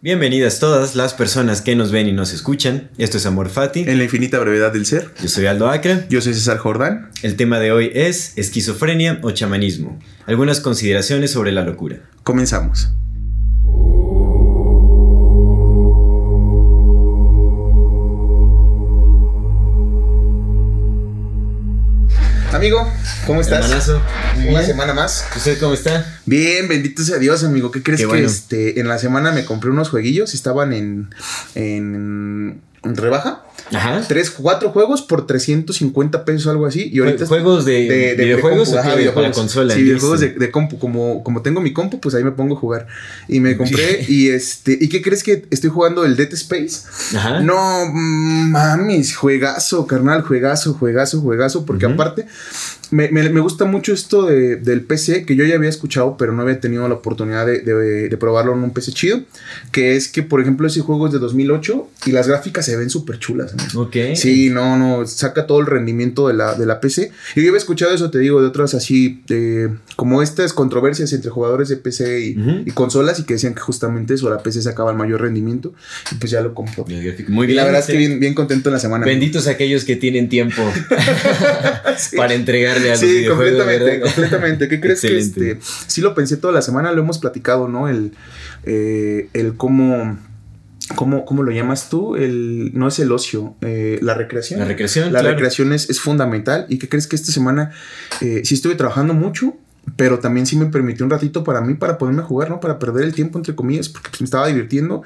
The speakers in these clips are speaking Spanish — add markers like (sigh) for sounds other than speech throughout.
Bienvenidas todas las personas que nos ven y nos escuchan. Esto es Amor Fati. En la infinita brevedad del ser. Yo soy Aldo Acre. Yo soy César Jordán. El tema de hoy es esquizofrenia o chamanismo. Algunas consideraciones sobre la locura. Comenzamos. Amigo, ¿cómo estás? Hermanazo. Muy Una bien. semana más. ¿Usted cómo está? Bien, bendito sea Dios, amigo. ¿Qué crees Qué que este, en la semana me compré unos jueguillos? Estaban en, en rebaja. Ajá. Tres, cuatro juegos por 350 pesos, algo así. Y ahorita ¿Juegos de, videojuegos compu, o ajá, videojuegos. para consola? Sí, videojuegos de, de compu. Como, como tengo mi compu, pues ahí me pongo a jugar. Y me compré. y este. ¿Y qué crees que estoy jugando el Dead Space? Ajá. No mames, juegazo, carnal, juegazo, juegazo, juegazo, porque aparte me, me- me gusta mucho esto de- del PC, que yo ya había escuchado, pero no había tenido la oportunidad de, de- de probarlo en un PC chido, que es que, por ejemplo, ese juego es de 2008 y las gráficas se ven súper chulas. ¿no? Ok. Sí, no, no, saca todo el rendimiento de la, de la PC. Y yo había escuchado eso, te digo, de otras así, de- como estas controversias entre jugadores de PC y, y consolas y que decían que justamente eso, la PC sacaba el mayor rendimiento y pues ya lo compró. Muy Y bien. la verdad es que bien, bien contento en la semana. Benditos aquellos que tienen tiempo (laughs) Sí. para entregarle a los Sí, completamente, ¿verdad? completamente. ¿Qué crees Excelente. que este? Sí lo pensé toda la semana, lo hemos platicado, ¿no? El, eh, el cómo, cómo, ¿cómo lo llamas tú? El, no es el ocio, eh, la recreación. La recreación, La claro. recreación es, es fundamental. ¿Y qué crees que esta semana eh, sí estuve trabajando mucho? Pero también sí me permitió un ratito para mí, para ponerme a jugar, ¿no? Para perder el tiempo, entre comillas, porque pues, me estaba divirtiendo.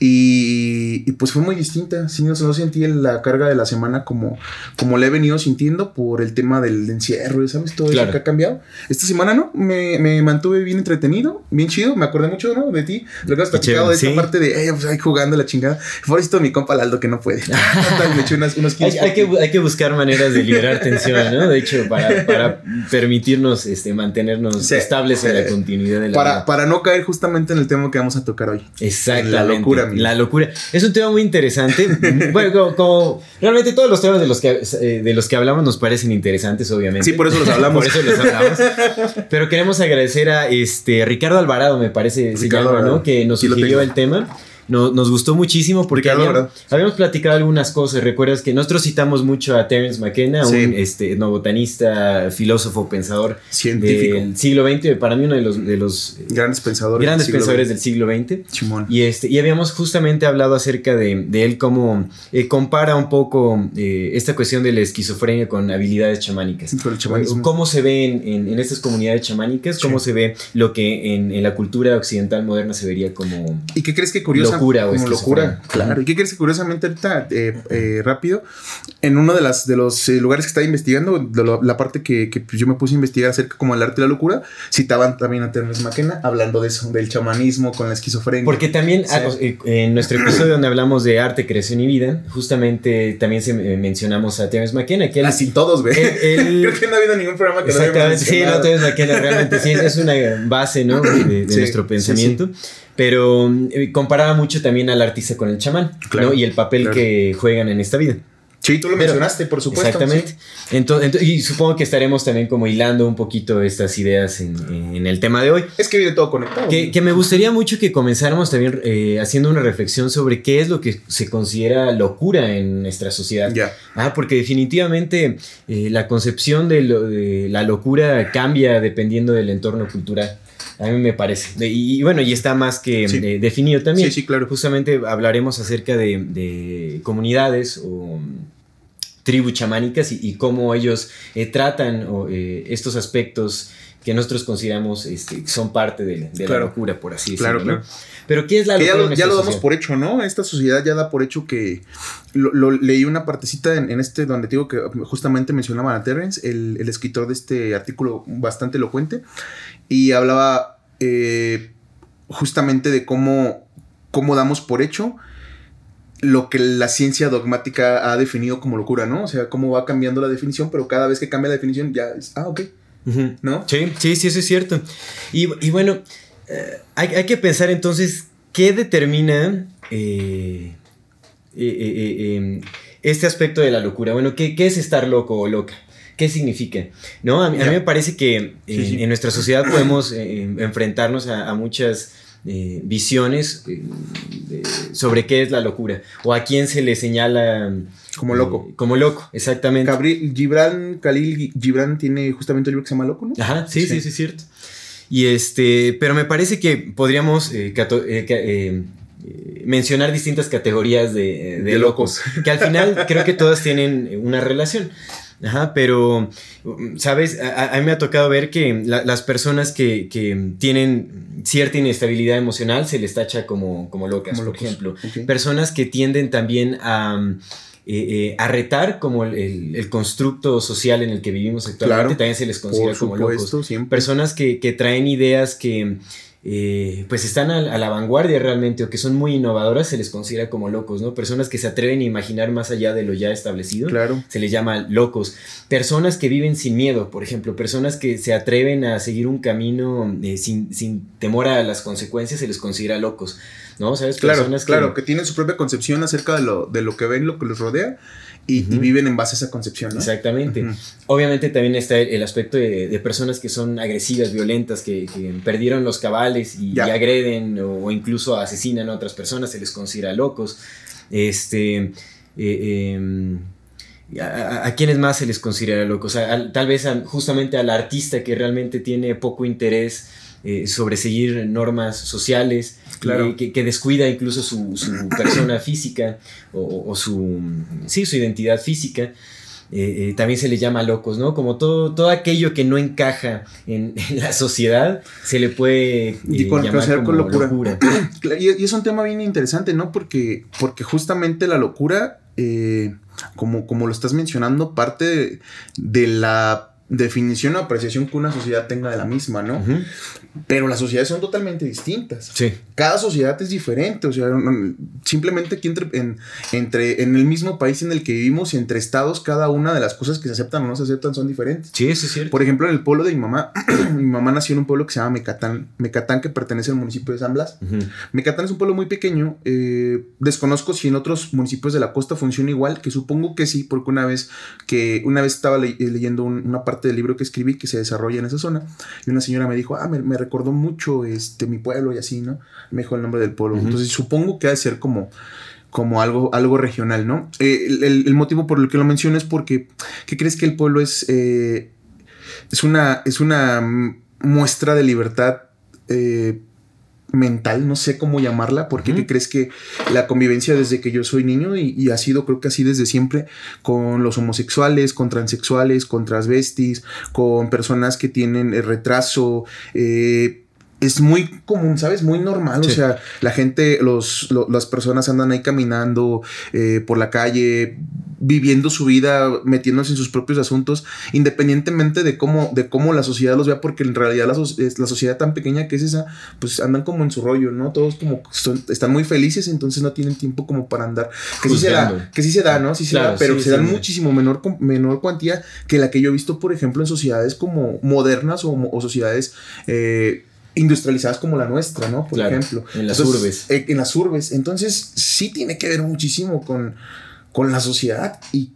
Y, y, pues fue muy distinta. Sí, no, no sentí la carga de la semana como, como la he venido sintiendo por el tema del encierro, ¿sabes? Todo Claro. eso que ha cambiado. Esta semana, ¿no? Me, me mantuve bien entretenido, bien chido. Me acordé mucho, ¿no? De ti. Lo que has platicado de esta sí. parte de, eh, pues ahí jugando la chingada. Pobrecito mi compa Laldo que no puede. (laughs) Me eché unas- unos Hay, hay que, hay que buscar maneras de liberar tensión, ¿no? De hecho, para, (laughs) para permitirnos este, mantenernos Sí, estables en la continuidad de la para, vida. para no caer justamente en el tema que vamos a tocar hoy. Exactamente. La locura, La locura. Es un tema muy interesante. (laughs) bueno, como, como- realmente todos los temas de los que eh, de los que hablamos nos parecen interesantes, obviamente. Sí, por eso los hablamos. (laughs) por eso los hablamos. (laughs) Pero queremos agradecer a este Ricardo Alvarado, me parece, se Ricardo llama. ¿no? Que nos sugirió el tema. No- nos gustó muchísimo porque Ricardo habíamos, habíamos platicado algunas cosas. Recuerdas que nosotros citamos mucho a Terence McKenna, Sí. un este, etnobotanista, filósofo, pensador Científico. del siglo XX, para mí uno de los, de los Grandes pensadores. grandes del siglo pensadores del siglo XX. Chimón. Y, este, y habíamos justamente hablado acerca de, de él cómo eh, compara un poco eh, esta cuestión de la esquizofrenia con habilidades chamánicas. Con. ¿Cómo se ve en, en- en estas comunidades chamánicas? ¿Cómo Sí. se ve lo que en, en la cultura occidental moderna se vería como... ¿Y qué crees que curiosa? Locura o como locura, claro. ¿Y qué crees que curiosamente ahorita, eh, eh, rápido, en uno de, las, de los eh, lugares que estaba investigando, de lo- la parte que, que, yo me puse a investigar acerca como el arte de la locura, citaban también a Terence McKenna hablando de eso, del chamanismo con la esquizofrenia. Porque también Sí. ah, eh, en nuestro episodio donde hablamos de arte, creación y vida, justamente también se, eh, mencionamos a Terence McKenna, que él... Así todos, güey. (laughs) Creo que no ha habido ningún programa que no hayamos Exactamente, sí, no. Terence McKenna realmente sí, es una base, ¿no? De, de- Sí, nuestro sí, pensamiento. Pero eh, comparaba mucho también al artista con el chamán, Claro, ¿no? Y el papel claro. que juegan en esta vida. Sí, tú lo Pero- mencionaste, por supuesto. Exactamente. sí. Entonces, y supongo que estaremos también como hilando un poquito estas ideas en, en el tema de hoy. Es que viene todo conectado. Que, que me gustaría mucho que comenzáramos también eh, haciendo una reflexión sobre qué es lo que se considera locura en nuestra sociedad. Ah, porque definitivamente eh, la concepción de, lo- de la locura cambia dependiendo del entorno cultural. A mí me parece. De- y, y bueno, y está más que Sí. eh, definido también. Sí, sí, claro. Justamente hablaremos acerca de, de comunidades o mm, tribus chamánicas y, y cómo ellos eh, tratan o, eh, estos aspectos que nosotros consideramos este, son parte de, de Claro. la locura, por así Claro, decirlo. ¿no? claro. Pero ¿qué es la Que ya locura? lo, ya lo damos por hecho, ¿no? Esta sociedad ya da por hecho que. Lo, lo- leí una partecita en, en este donde digo que justamente mencionaban a Terence, el, el escritor de este artículo bastante elocuente, y hablaba eh, justamente de cómo, cómo damos por hecho lo que la ciencia dogmática ha definido como locura, ¿no? O sea, cómo va cambiando la definición, pero cada vez que cambia la definición ya es, ah, ok. ¿No? Sí, sí, sí, eso es cierto. Y, bueno, eh, hay, que pensar entonces qué determina eh, este aspecto de la locura. Bueno, ¿qué, es estar loco o loca? ¿Qué significa? ¿No? A, mí, me parece que en nuestra sociedad (clears throat) podemos enfrentarnos a muchas eh, visiones eh, sobre qué es la locura o a quién se le señala como loco. Eh, como loco, exactamente. Gibran Khalil Gibran tiene justamente un libro que se llama Loco, ¿no? Ajá, sí, sí, sí, es cierto. Y este, pero me parece que podríamos mencionar distintas categorías de, locos, que al final (laughs) creo que todas tienen una relación. Ajá, pero, ¿sabes? A, mí me ha tocado ver que las personas que, tienen cierta inestabilidad emocional se les tacha como, como locas, por ejemplo. Personas que tienden también a, eh, eh, retar como el, constructo social en el que vivimos actualmente, también se les considera como locos. Personas que, que traen ideas que eh, pues están a, la vanguardia realmente o que son muy innovadoras, se les considera como locos, ¿no? Personas que se atreven a imaginar más allá de lo ya establecido, claro. se les llama locos. Personas que viven sin miedo, por ejemplo, personas que se atreven a seguir un camino eh, sin, temor a las consecuencias, se les considera locos, ¿no? ¿Sabes? Claro, Personas claro, que, tienen su propia concepción acerca de lo, de lo que ven, lo que les rodea y, viven en base a esa concepción. ¿no? Exactamente. Obviamente también está el, aspecto de, personas que son agresivas, violentas, que, perdieron los cabales y, agreden o, incluso asesinan a otras personas, se les considera locos. Este, eh, em, a, quienes más se les considera locos? tal vez justamente al artista que realmente tiene poco interés eh, sobre seguir normas sociales, claro. que, descuida incluso su, persona física o, su, sí, su identidad física. Eh, eh, también se le llama locos, ¿no? Como todo, todo aquello que no encaja en, (laughs) la sociedad se le puede llamar como locura. (clears throat) Y, es un tema bien interesante, ¿no? Porque, porque justamente la locura, como, como lo estás mencionando, parte de la definición o apreciación que una sociedad tenga de la misma, ¿no? Pero las sociedades son totalmente distintas. Sí. Cada sociedad es diferente, o sea, simplemente aquí entre en, entre, en el mismo país en el que vivimos y entre estados, cada una de las cosas que se aceptan o no se aceptan son diferentes. Sí, eso es cierto. Por ejemplo, en el pueblo de mi mamá, (clears throat) mi mamá nació en un pueblo que se llama Mecatán, Mecatán que pertenece al municipio de San Blas. Mecatán es un pueblo muy pequeño, eh, desconozco si en otros municipios de la costa funciona igual, que supongo que sí, porque una vez que una vez estaba leyendo una parte del libro que escribí que se desarrolla en esa zona. Y una señora me dijo, ah, me, recordó mucho este, mi pueblo y así, ¿no? Me dijo el nombre del pueblo. Entonces supongo que ha de ser como como algo, algo regional, ¿no? Eh, el, motivo por el que lo menciono es porque, ¿qué crees que el pueblo es? Eh, es, una, es una muestra de libertad eh, mental, no sé cómo llamarla, porque crees que la convivencia desde que yo soy niño y, ha sido creo que así desde siempre con los homosexuales, con transexuales, con transvestis, con personas que tienen retraso, eh, es muy común, ¿sabes? Muy normal. O sea, la gente, los, las personas andan ahí caminando eh, por la calle, viviendo su vida, metiéndose en sus propios asuntos, independientemente de cómo, de cómo la sociedad los vea, porque en realidad la, la sociedad tan pequeña que es esa, pues andan como en su rollo, ¿no? Todos como están muy felices, entonces no tienen tiempo como para andar. Que sí se da, que sí se da, ¿no? Sí se da, pero se dan muchísimo menor, menor cuantía que la que yo he visto, por ejemplo, en sociedades como modernas o, o sociedades eh, industrializadas como la nuestra, ¿no? Por ejemplo. En las urbes. Eh, en las urbes. Entonces, sí tiene que ver muchísimo con, con la sociedad y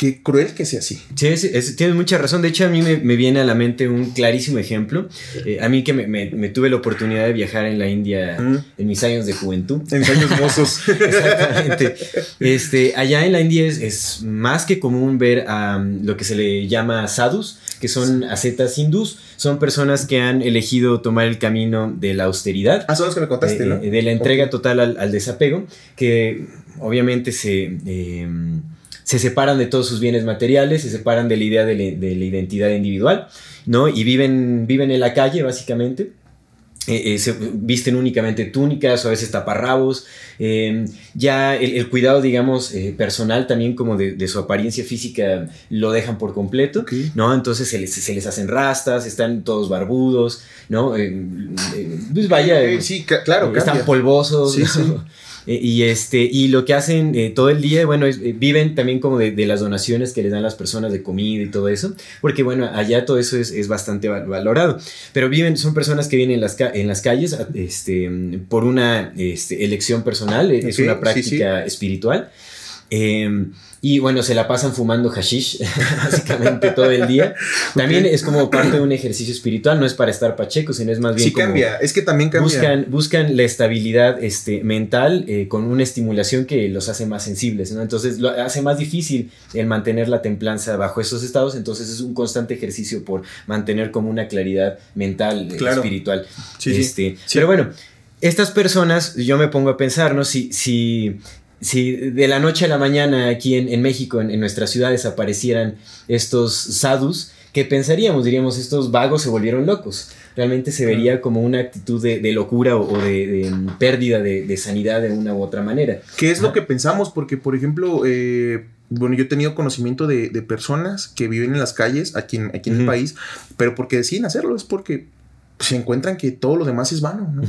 qué cruel que sea así. Sí, tienes mucha razón. De hecho, a mí me, viene a la mente un clarísimo ejemplo. Eh, a mí que me, tuve la oportunidad de viajar en la India en mis años de juventud. En años mozos. (laughs) Exactamente. Este, allá en la India es, más que común ver a lo que se le llama sadhus, que son ascetas hindús. Son personas que han elegido tomar el camino de la austeridad. Ah, son los que me contaste, ¿no? De la entrega total al, desapego, que obviamente se, em, se separan de todos sus bienes materiales, se separan de la idea de, la identidad individual, ¿no? Y viven, viven en la calle, básicamente. eh, se visten únicamente túnicas o a veces taparrabos. Em, ya el, cuidado, digamos, eh, personal también como de, su apariencia física lo dejan por completo, ¿no? Entonces se les, se les, hacen rastas, están todos barbudos, ¿no? Em, pues vaya, sí, claro, están polvosos, sí, eh, y, este, y lo que hacen eh, todo el día, bueno, eh, viven también como de, las donaciones que les dan las personas de comida y todo eso, porque bueno, allá todo eso es, bastante valorado. Pero viven, son personas que viven en las, en las calles este, por una este, elección personal, es una práctica espiritual. Em, y bueno, se la pasan fumando hashish (laughs) básicamente todo el día. (laughs) También es como parte de un ejercicio espiritual, no es para estar pacheco, sino es más bien. Sí, cambia, es que también cambia. Buscan, buscan la estabilidad este, mental eh, con una estimulación que los hace más sensibles, ¿no? Entonces lo hace más difícil el mantener la templanza bajo esos estados, entonces es un constante ejercicio por mantener como una claridad mental, eh, espiritual. Sí, este, sí. Pero bueno. Estas personas, yo me pongo a pensar, ¿no? Si, si si de la noche a la mañana aquí en, México, en, nuestras ciudades, aparecieran estos sadhus, ¿qué pensaríamos? Diríamos, estos vagos se volvieron locos. Realmente se vería como una actitud de, locura o, de, pérdida de, sanidad de una u otra manera. ¿Qué es lo que pensamos? Porque, por ejemplo, eh, bueno, yo he tenido conocimiento de, personas que viven en las calles aquí en, aquí en el país, pero porque deciden hacerlo, es porque se encuentran que todo lo demás es vano, ¿no?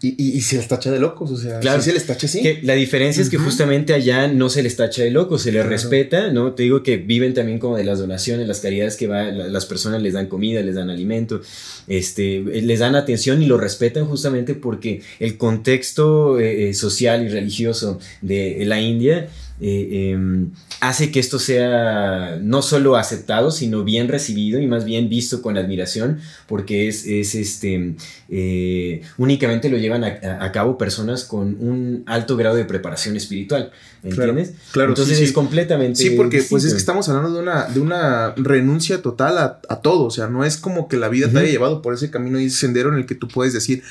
y, se les tacha de locos, o sea, claro, se les tacha así. la diferencia es que justamente allá no se les tacha de locos, se les respeta, ¿no? Te digo que viven también como de las donaciones, las caridades que va, las personas les dan comida, les dan alimento, este, les dan atención y lo respetan justamente porque el contexto eh, eh, social y religioso de la India eh, em, hace que esto sea no solo aceptado, sino bien recibido y más bien visto con admiración, porque es, este, eh, únicamente lo llevan a, cabo personas con un alto grado de preparación espiritual, ¿entiendes? Claro, Entonces es completamente... Sí, porque pues es que estamos hablando de una, de una renuncia total a, todo, o sea, no es como que la vida te haya llevado por ese camino y ese sendero en el que tú puedes decir,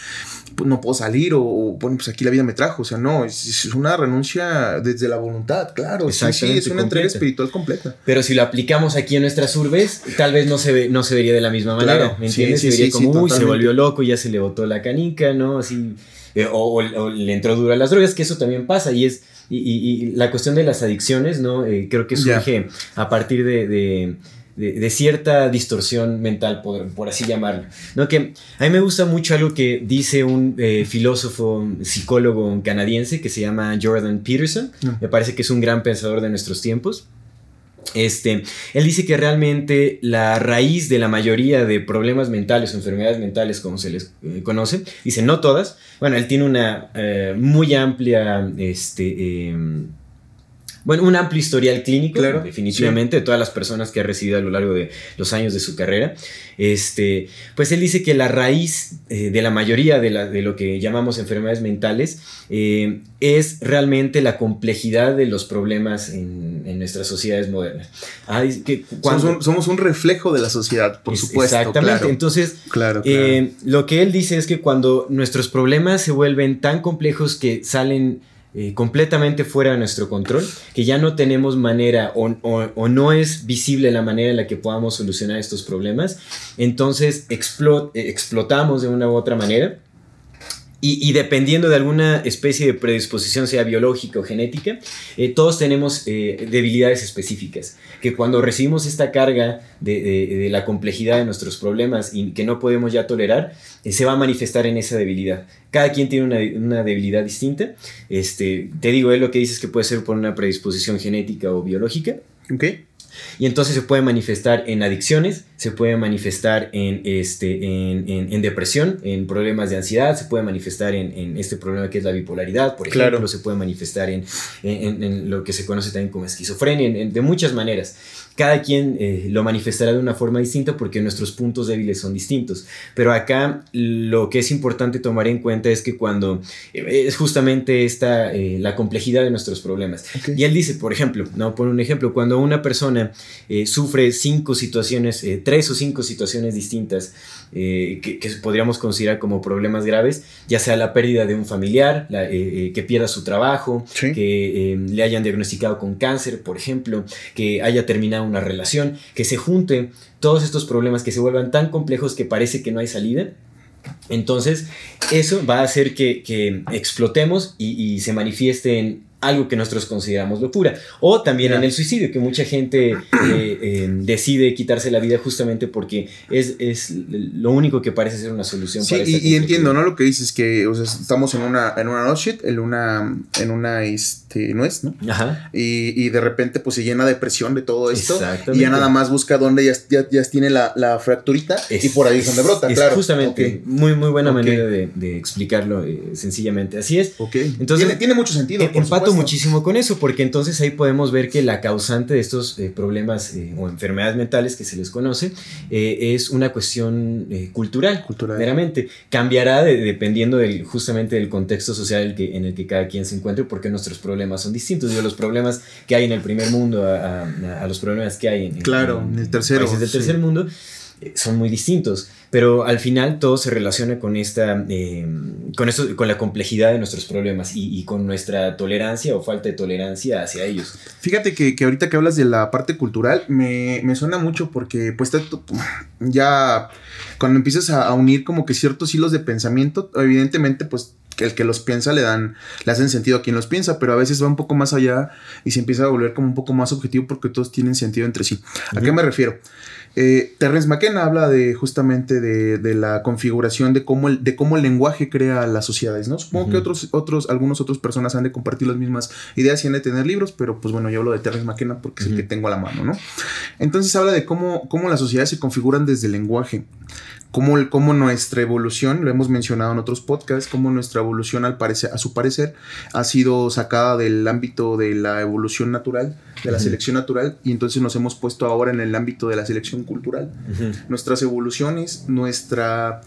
no puedo salir o, bueno, pues aquí la vida me trajo. O sea, no, es, una renuncia desde la voluntad, claro. Sí, sí, es una entrega espiritual completa. Pero si lo aplicamos aquí en nuestras urbes, tal vez no se, ve, no se vería de la misma manera. ¿Me entiendes? se vería como, uy, se volvió loco, ya se le botó la canica, ¿no? Así. Eh, o, le entró duro a las drogas, que eso también pasa y es. Y, la cuestión de las adicciones, ¿no? Eh, creo que surge a partir de de, cierta distorsión mental, por, así llamarlo. ¿no? Que a mí me gusta mucho algo que dice un eh, filósofo, psicólogo canadiense que se llama Jordan Peterson. Mm. Me parece que es un gran pensador de nuestros tiempos. Este, él dice que realmente la raíz de la mayoría de problemas mentales o enfermedades mentales, como se les eh, conoce, dice no todas. Bueno, él tiene una eh, muy amplia este, em, bueno, un amplio historial clínico, definitivamente, de todas las personas que ha recibido a lo largo de los años de su carrera. Este, pues él dice que la raíz eh, de la mayoría de, de, lo que llamamos enfermedades mentales eh, es realmente la complejidad de los problemas en, nuestras sociedades modernas. Ah, que somos, un, reflejo de la sociedad, por supuesto. Exactamente. Entonces, eh, lo que él dice es que cuando nuestros problemas se vuelven tan complejos que salen eh, completamente fuera de nuestro control, que ya no tenemos manera o, no es visible la manera en la que podamos solucionar estos problemas, entonces eh, explotamos de una u otra manera y, dependiendo de alguna especie de predisposición, sea biológica o genética, eh, todos tenemos eh, debilidades específicas, que cuando recibimos esta carga de, la complejidad de nuestros problemas y que no podemos ya tolerar, eh, se va a manifestar en esa debilidad. Cada quien tiene una, debilidad distinta. Este, te digo, él lo que dice es que puede ser por una predisposición genética o biológica. Okay. Y entonces se puede manifestar en adicciones, se puede manifestar en, este, en, depresión, en problemas de ansiedad, se puede manifestar en, este problema que es la bipolaridad, por ejemplo, se puede manifestar en, lo que se conoce también como esquizofrenia, de muchas maneras cada quien eh, lo manifestará de una forma distinta porque nuestros puntos débiles son distintos. Pero acá lo que es importante tomar en cuenta es que cuando eh, es justamente esta, eh, la complejidad de nuestros problemas. Y él dice, por ejemplo, no por un ejemplo, cuando una persona sufre cinco situaciones, tres o cinco situaciones distintas que, podríamos considerar como problemas graves, ya sea la pérdida de un familiar, que pierda su trabajo, que le hayan diagnosticado con cáncer, por ejemplo, que haya terminado una relación, que se junten todos estos problemas que se vuelvan tan complejos que parece que no hay salida. Entonces, eso va a hacer que, explotemos y, y, se manifieste en algo que nosotros consideramos locura. O también en el suicidio, que mucha gente eh, eh, decide quitarse la vida justamente porque es, es, lo único que parece ser una solución. Sí, y, entiendo, ¿no? Lo que dices que o sea, estamos en una, en una shit, en una, en una este, nuez, ¿no? Ajá. Y, y, de repente pues se llena de presión de todo esto. Y ya nada más busca dónde ya, ya, ya tiene la, la fracturita y por ahí es donde brota, claro. Justamente, muy, muy buena manera de, de explicarlo eh, sencillamente. Así es. Ok. Entonces, tiene, tiene mucho sentido. Por muchísimo con eso, porque entonces ahí podemos ver que la causante de estos eh, problemas eh, o enfermedades mentales que se les conoce eh, es una cuestión cultural, cultural, meramente. Cambiará dependiendo del, justamente del contexto social que, en el que cada quien se encuentre, porque nuestros problemas son distintos. Yo, los problemas que hay en el primer mundo a, los problemas que hay en, claro, en, el tercero, países del tercer mundo son muy distintos. Pero al final todo se relaciona con esta, eh, con, esto, con la complejidad de nuestros problemas y, con nuestra tolerancia o falta de tolerancia hacia ellos. Fíjate que, ahorita que hablas de la parte cultural, me, suena mucho porque pues ya cuando empiezas a, unir como que ciertos hilos de pensamiento, evidentemente pues el que los piensa le dan, le hacen sentido a quien los piensa, pero a veces va un poco más allá y se empieza a volver como un poco más objetivo porque todos tienen sentido entre sí. ¿A qué me refiero? Eh, Terrence McKenna habla de justamente de, la configuración de cómo, el, de cómo el lenguaje crea las sociedades, ¿no? Supongo que otros, otros, algunos otras personas han de compartir las mismas ideas y han de tener libros, pero pues bueno, yo hablo de Terrence McKenna porque es el que tengo a la mano, ¿no? Entonces habla de cómo, cómo las sociedades se configuran desde el lenguaje cómo, nuestra evolución, lo hemos mencionado en otros podcasts, cómo nuestra evolución al parecer, a su parecer ha sido sacada del ámbito de la evolución natural, de la selección natural, y entonces nos hemos puesto ahora en el ámbito de la selección cultural. Nuestras evoluciones, nuestra,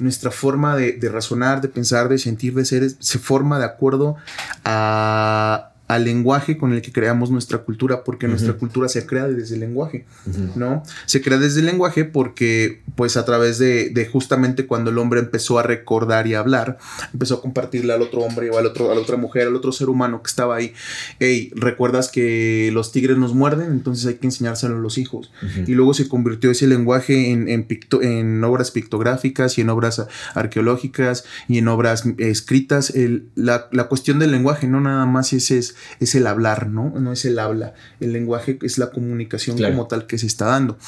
nuestra forma de, de razonar, de pensar, de sentir, de ser, se forma de acuerdo a al lenguaje con el que creamos nuestra cultura, porque nuestra cultura se crea desde el lenguaje, ¿no? Se crea desde el lenguaje porque, pues, a través de, de, justamente cuando el hombre empezó a recordar y hablar, empezó a compartirle al otro hombre o al otro, a la otra mujer, al otro ser humano que estaba ahí, hey, ¿recuerdas que los tigres nos muerden? Entonces hay que enseñárselo a los hijos. Y luego se convirtió ese lenguaje en, en, en obras pictográficas y en obras arqueológicas y en obras escritas. El, la, la cuestión del lenguaje no nada más es, es es el hablar, ¿no? No es el habla. El lenguaje es la comunicación como tal que se está dando.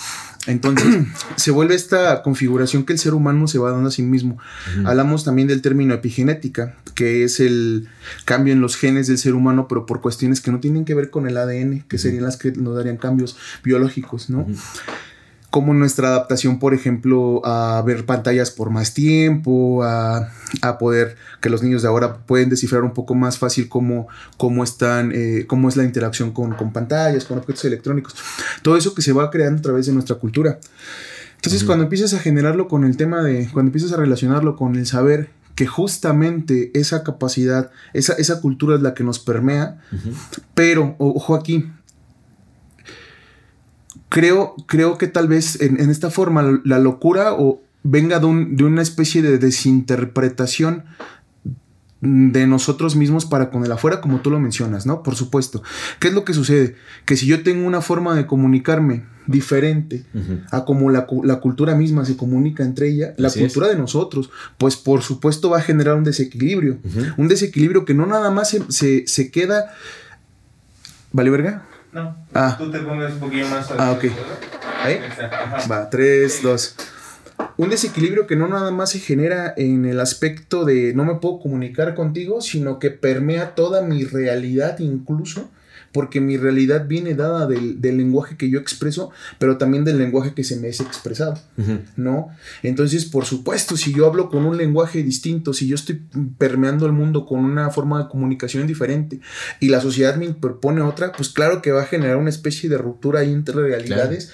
Entonces, (clears throat) se vuelve esta configuración que el ser humano se va dando a sí mismo. Hablamos también del término epigenética, que es el cambio en los genes del ser humano, pero por cuestiones que no tienen que ver con el ADN, que serían las que nos darían cambios biológicos, ¿no? Como nuestra adaptación, por ejemplo, a ver pantallas por más tiempo, a, poder que los niños de ahora pueden descifrar un poco más fácil cómo, cómo están, eh, cómo es la interacción con, pantallas, con objetos electrónicos. Todo eso que se va creando a través de nuestra cultura. Entonces, cuando empiezas a generarlo con el tema de, cuando empiezas a relacionarlo con el saber que justamente esa capacidad, esa, esa cultura es la que nos permea, pero, ojo aquí, creo, creo que tal vez en, esta forma la locura o venga de, una especie de desinterpretación de nosotros mismos para con el afuera, como tú lo mencionas, ¿no? Por supuesto. ¿Qué es lo que sucede? Que si yo tengo una forma de comunicarme diferente a como la, cultura misma se comunica entre ella, la cultura de nosotros, pues por supuesto va a generar un desequilibrio. Un desequilibrio que no nada más se, se, se queda... ¿Vale, verga? No. Ah. Tú te pones un poquito más. Ah, ok. Ahí. Va, tres, dos. Un desequilibrio que no nada más se genera en el aspecto de no me puedo comunicar contigo, sino que permea toda mi realidad incluso porque mi realidad viene dada del, lenguaje que yo expreso, pero también del lenguaje que se me es expresado, ¿no? Entonces, por supuesto, si yo hablo con un lenguaje distinto, si yo estoy permeando el mundo con una forma de comunicación diferente y la sociedad me propone otra, pues claro que va a generar una especie de ruptura entre realidades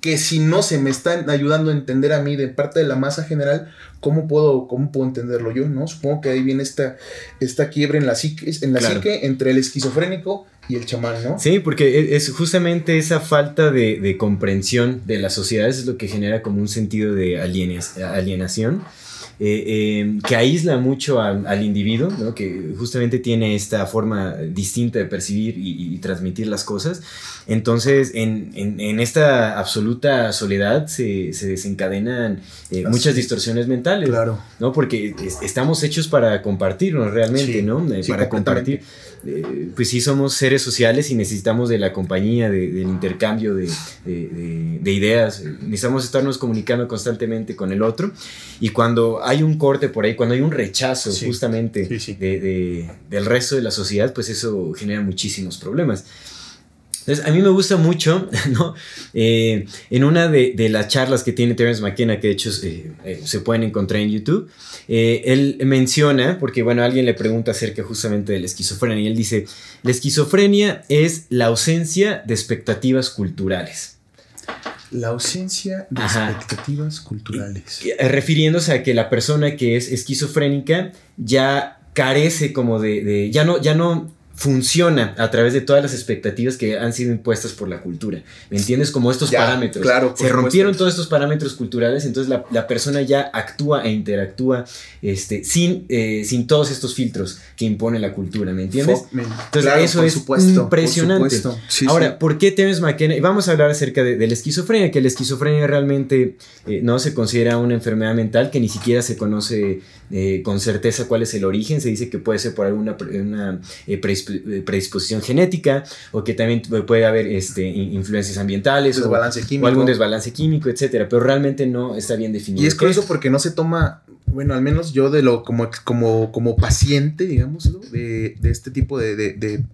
que si no se me están ayudando a entender a mí de parte de la masa general, ¿cómo puedo, cómo puedo entenderlo yo? ¿no? Supongo que ahí viene esta, esta quiebre en la, psique, en la psique entre el esquizofrénico y el chamán, ¿no? Sí, porque e, es justamente esa falta de, comprensión de las sociedades es lo que genera como un sentido de alienación eh, eh, que aísla mucho al, al individuo, ¿no? que justamente tiene esta forma distinta de percibir y, y transmitir las cosas. Entonces, en, en, en esta absoluta soledad se, se desencadenan eh, muchas distorsiones mentales, Claro. ¿no? Porque es- estamos hechos para compartirnos realmente, Sí, ¿no? Eh, sí, para compartir. Eh, pues sí, somos seres sociales y necesitamos de la compañía, de- del intercambio de, de- de- de ideas. Necesitamos estarnos comunicando constantemente con el otro. Y cuando hay un corte por ahí, cuando hay un rechazo Sí, justamente sí, sí. de- de- del resto de la sociedad, pues eso genera muchísimos problemas. Entonces, a mí me gusta mucho, (laughs) ¿no? Eh, en una de, de las charlas que tiene Terence McKenna, que de hecho eh, eh, se pueden encontrar en YouTube, él menciona, porque bueno, alguien le pregunta acerca justamente de la esquizofrenia, y él dice, la esquizofrenia es la ausencia de expectativas culturales. La ausencia de Ajá. expectativas culturales. Eh, refiriéndose a que la persona que es esquizofrénica ya carece como de, de- ya no ya no funciona a través de todas las expectativas que han sido impuestas por la cultura. ¿Me entiendes? Como estos Ya, parámetros. claro, Se supuesto. rompieron todos estos parámetros culturales, entonces la, la persona ya actúa e interactúa este, sin, eh, sin todos estos filtros que impone la cultura, ¿me entiendes? Entonces, Claro, eso es supuesto, impresionante. Sí, Ahora, sí. ¿por qué Terence McKenna? Y vamos a hablar acerca de, de la esquizofrenia, que la esquizofrenia realmente eh, no se considera una enfermedad mental, que ni siquiera se conoce eh, con certeza cuál es el origen. Se dice que puede ser por alguna pre- una, eh, eh, predisposición genética o que también pu- puede haber este, in- influencias ambientales o, algún desbalance químico, etcétera. Pero realmente no está bien definido. Y es ¿Qué curioso porque no se toma, bueno, al menos yo de lo como, como, como paciente, digámoslo, de, de este tipo de, de, de,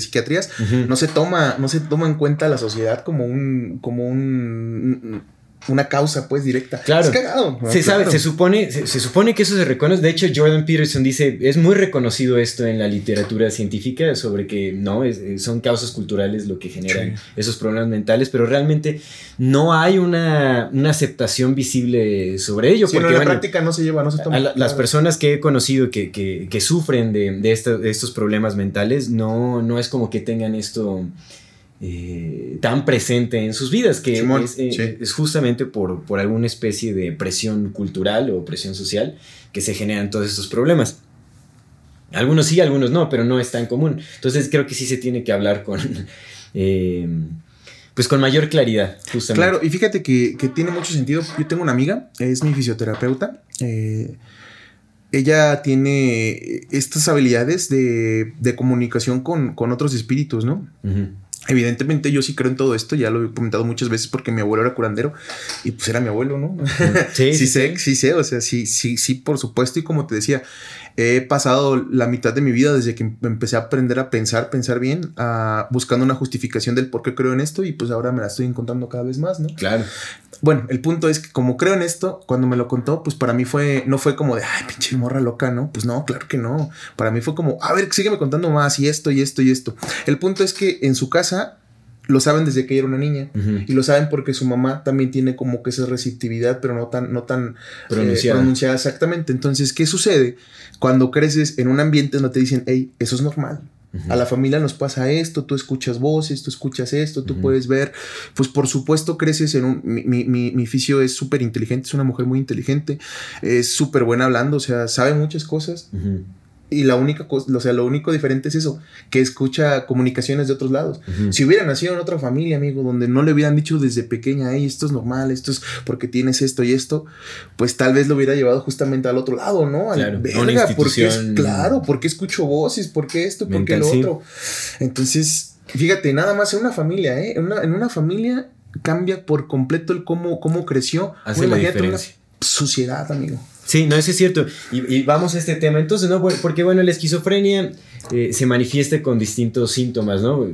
psiquiatrías, no se toma, no se toma en cuenta la sociedad como un, como un una causa pues directa. Claro. Es cagado. ¿no? Se sabe, se supone, se, se supone que eso se reconoce. De hecho, Jordan Peterson dice, es muy reconocido esto en la literatura científica sobre que no, es- eh, son causas culturales lo que generan Sí. esos problemas mentales, pero realmente no hay una, una aceptación visible sobre ello. Sí, no, porque, en la bueno, práctica no se lleva, no se toma. a la- las personas que he conocido que, que- que sufren de, de esta- de estos problemas mentales, no, no es como que tengan esto eh, tan presente en sus vidas, que Simón, es, eh, sí. es justamente por, por alguna especie de presión cultural o presión social que se generan todos estos problemas. Algunos sí, algunos no, pero no es tan común. Entonces creo que sí se tiene que hablar con... (laughs) eh, pues con mayor claridad, justamente. Claro, y fíjate que, que tiene mucho sentido. Yo tengo una amiga, es mi fisioterapeuta. eh, ella tiene estas habilidades de, de comunicación con, con otros espíritus, ¿no? Evidentemente yo sí creo en todo esto, ya lo he comentado muchas veces porque mi abuelo era curandero y pues era mi abuelo, ¿no? (laughs) Sí, (laughs) sí, sí, sé, sí sé, o sea, sí, sí, sí, por supuesto y como te decía, he pasado la mitad de mi vida desde que em- empecé a aprender a pensar, pensar bien, a, buscando una justificación del por qué creo en esto y pues ahora me la estoy encontrando cada vez más, ¿no? Claro. Bueno, el punto es que como creo en esto, cuando me lo contó, pues para mí fue, no fue como de, ay, pinche morra loca, ¿no? Pues no, claro que no. Para mí fue como, a ver, sígueme contando más y esto y esto y esto. El punto es que en su casa lo saben desde que ella era una niña. Ujú. Y lo saben porque su mamá también tiene como que esa receptividad, pero no tan, no tan eh, Pronunciada. pronunciada exactamente. Entonces, ¿qué sucede cuando creces en un ambiente donde te dicen, hey, eso es normal? Ujú. A la familia nos pasa esto, tú escuchas voces, tú escuchas esto, tú Ujú. puedes ver. Pues por supuesto creces en un... Mi, mi, mi, mi fisio es súper inteligente, es una mujer muy inteligente, es súper buena hablando, o sea, sabe muchas cosas. Y la única cosa, o sea, lo único diferente es eso, que escucha comunicaciones de otros lados. Si hubiera nacido en otra familia, amigo, donde no le hubieran dicho desde pequeña, hey, esto es normal, esto es porque tienes esto y esto, pues tal vez lo hubiera llevado justamente al otro lado, ¿no? Al Claro, verga, porque es, claro, porque escucho voces, porque esto, porque lo otro. Entonces, fíjate, nada más en una familia, ¿eh? En una, en una familia cambia por completo el cómo, cómo creció. Hace Ahora la imagínate una diferencia. sociedad, amigo. Sí, no, eso es cierto. Y, y vamos a este tema. Entonces, ¿no? Por- Porque, bueno, la esquizofrenia eh, se manifiesta con distintos síntomas, ¿no?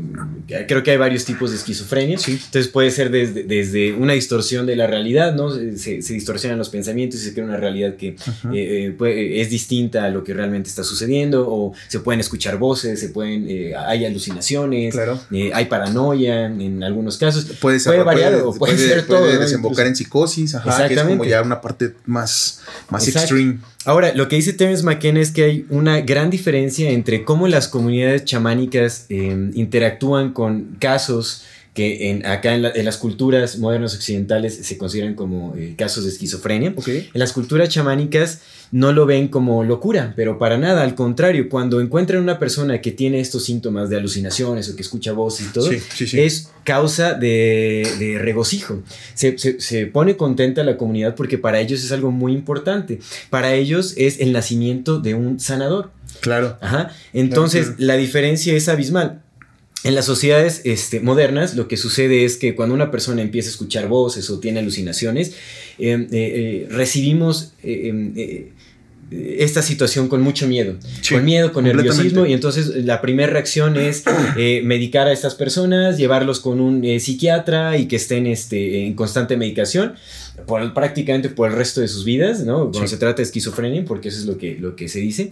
Creo que hay varios tipos de esquizofrenia. Entonces puede ser desde, desde una distorsión de la realidad, ¿no? Se, se distorsionan los pensamientos y se crea una realidad que eh, eh, puede- es distinta a lo que realmente está sucediendo. O se pueden escuchar voces, se pueden, eh, hay alucinaciones, Claro. hay paranoia en algunos casos. Puede, Puede variar o puede ser todo, Puede desembocar en psicosis, ajá, que es como Exactamente. ya una parte más, más Exacto. extreme. Ahora, lo que dice Terence McKenna es que hay una gran diferencia entre cómo las comunidades chamánicas eh, interactúan con casos que en, acá en, las culturas modernas occidentales se consideran como eh, casos de esquizofrenia. En las culturas chamánicas no lo ven como locura, pero para nada, al contrario, cuando encuentran una persona que tiene estos síntomas de alucinaciones o que escucha voces y todo, es causa de, regocijo. Se, se, pone contenta la comunidad porque para ellos es algo muy importante. Para ellos es el nacimiento de un sanador. Claro. Ajá. Entonces, la diferencia es abismal. En las sociedades este, modernas lo que sucede es que cuando una persona empieza a escuchar voces o tiene alucinaciones, eh, eh, recibimos eh, em, esta situación con mucho miedo, con miedo, con nerviosismo y entonces la primera reacción es (clears throat) medicar a estas personas, llevarlos con un psiquiatra y que estén este, en constante medicación por, prácticamente por el resto de sus vidas, ¿no? Cuando se trata de esquizofrenia, porque eso es lo que, lo que se dice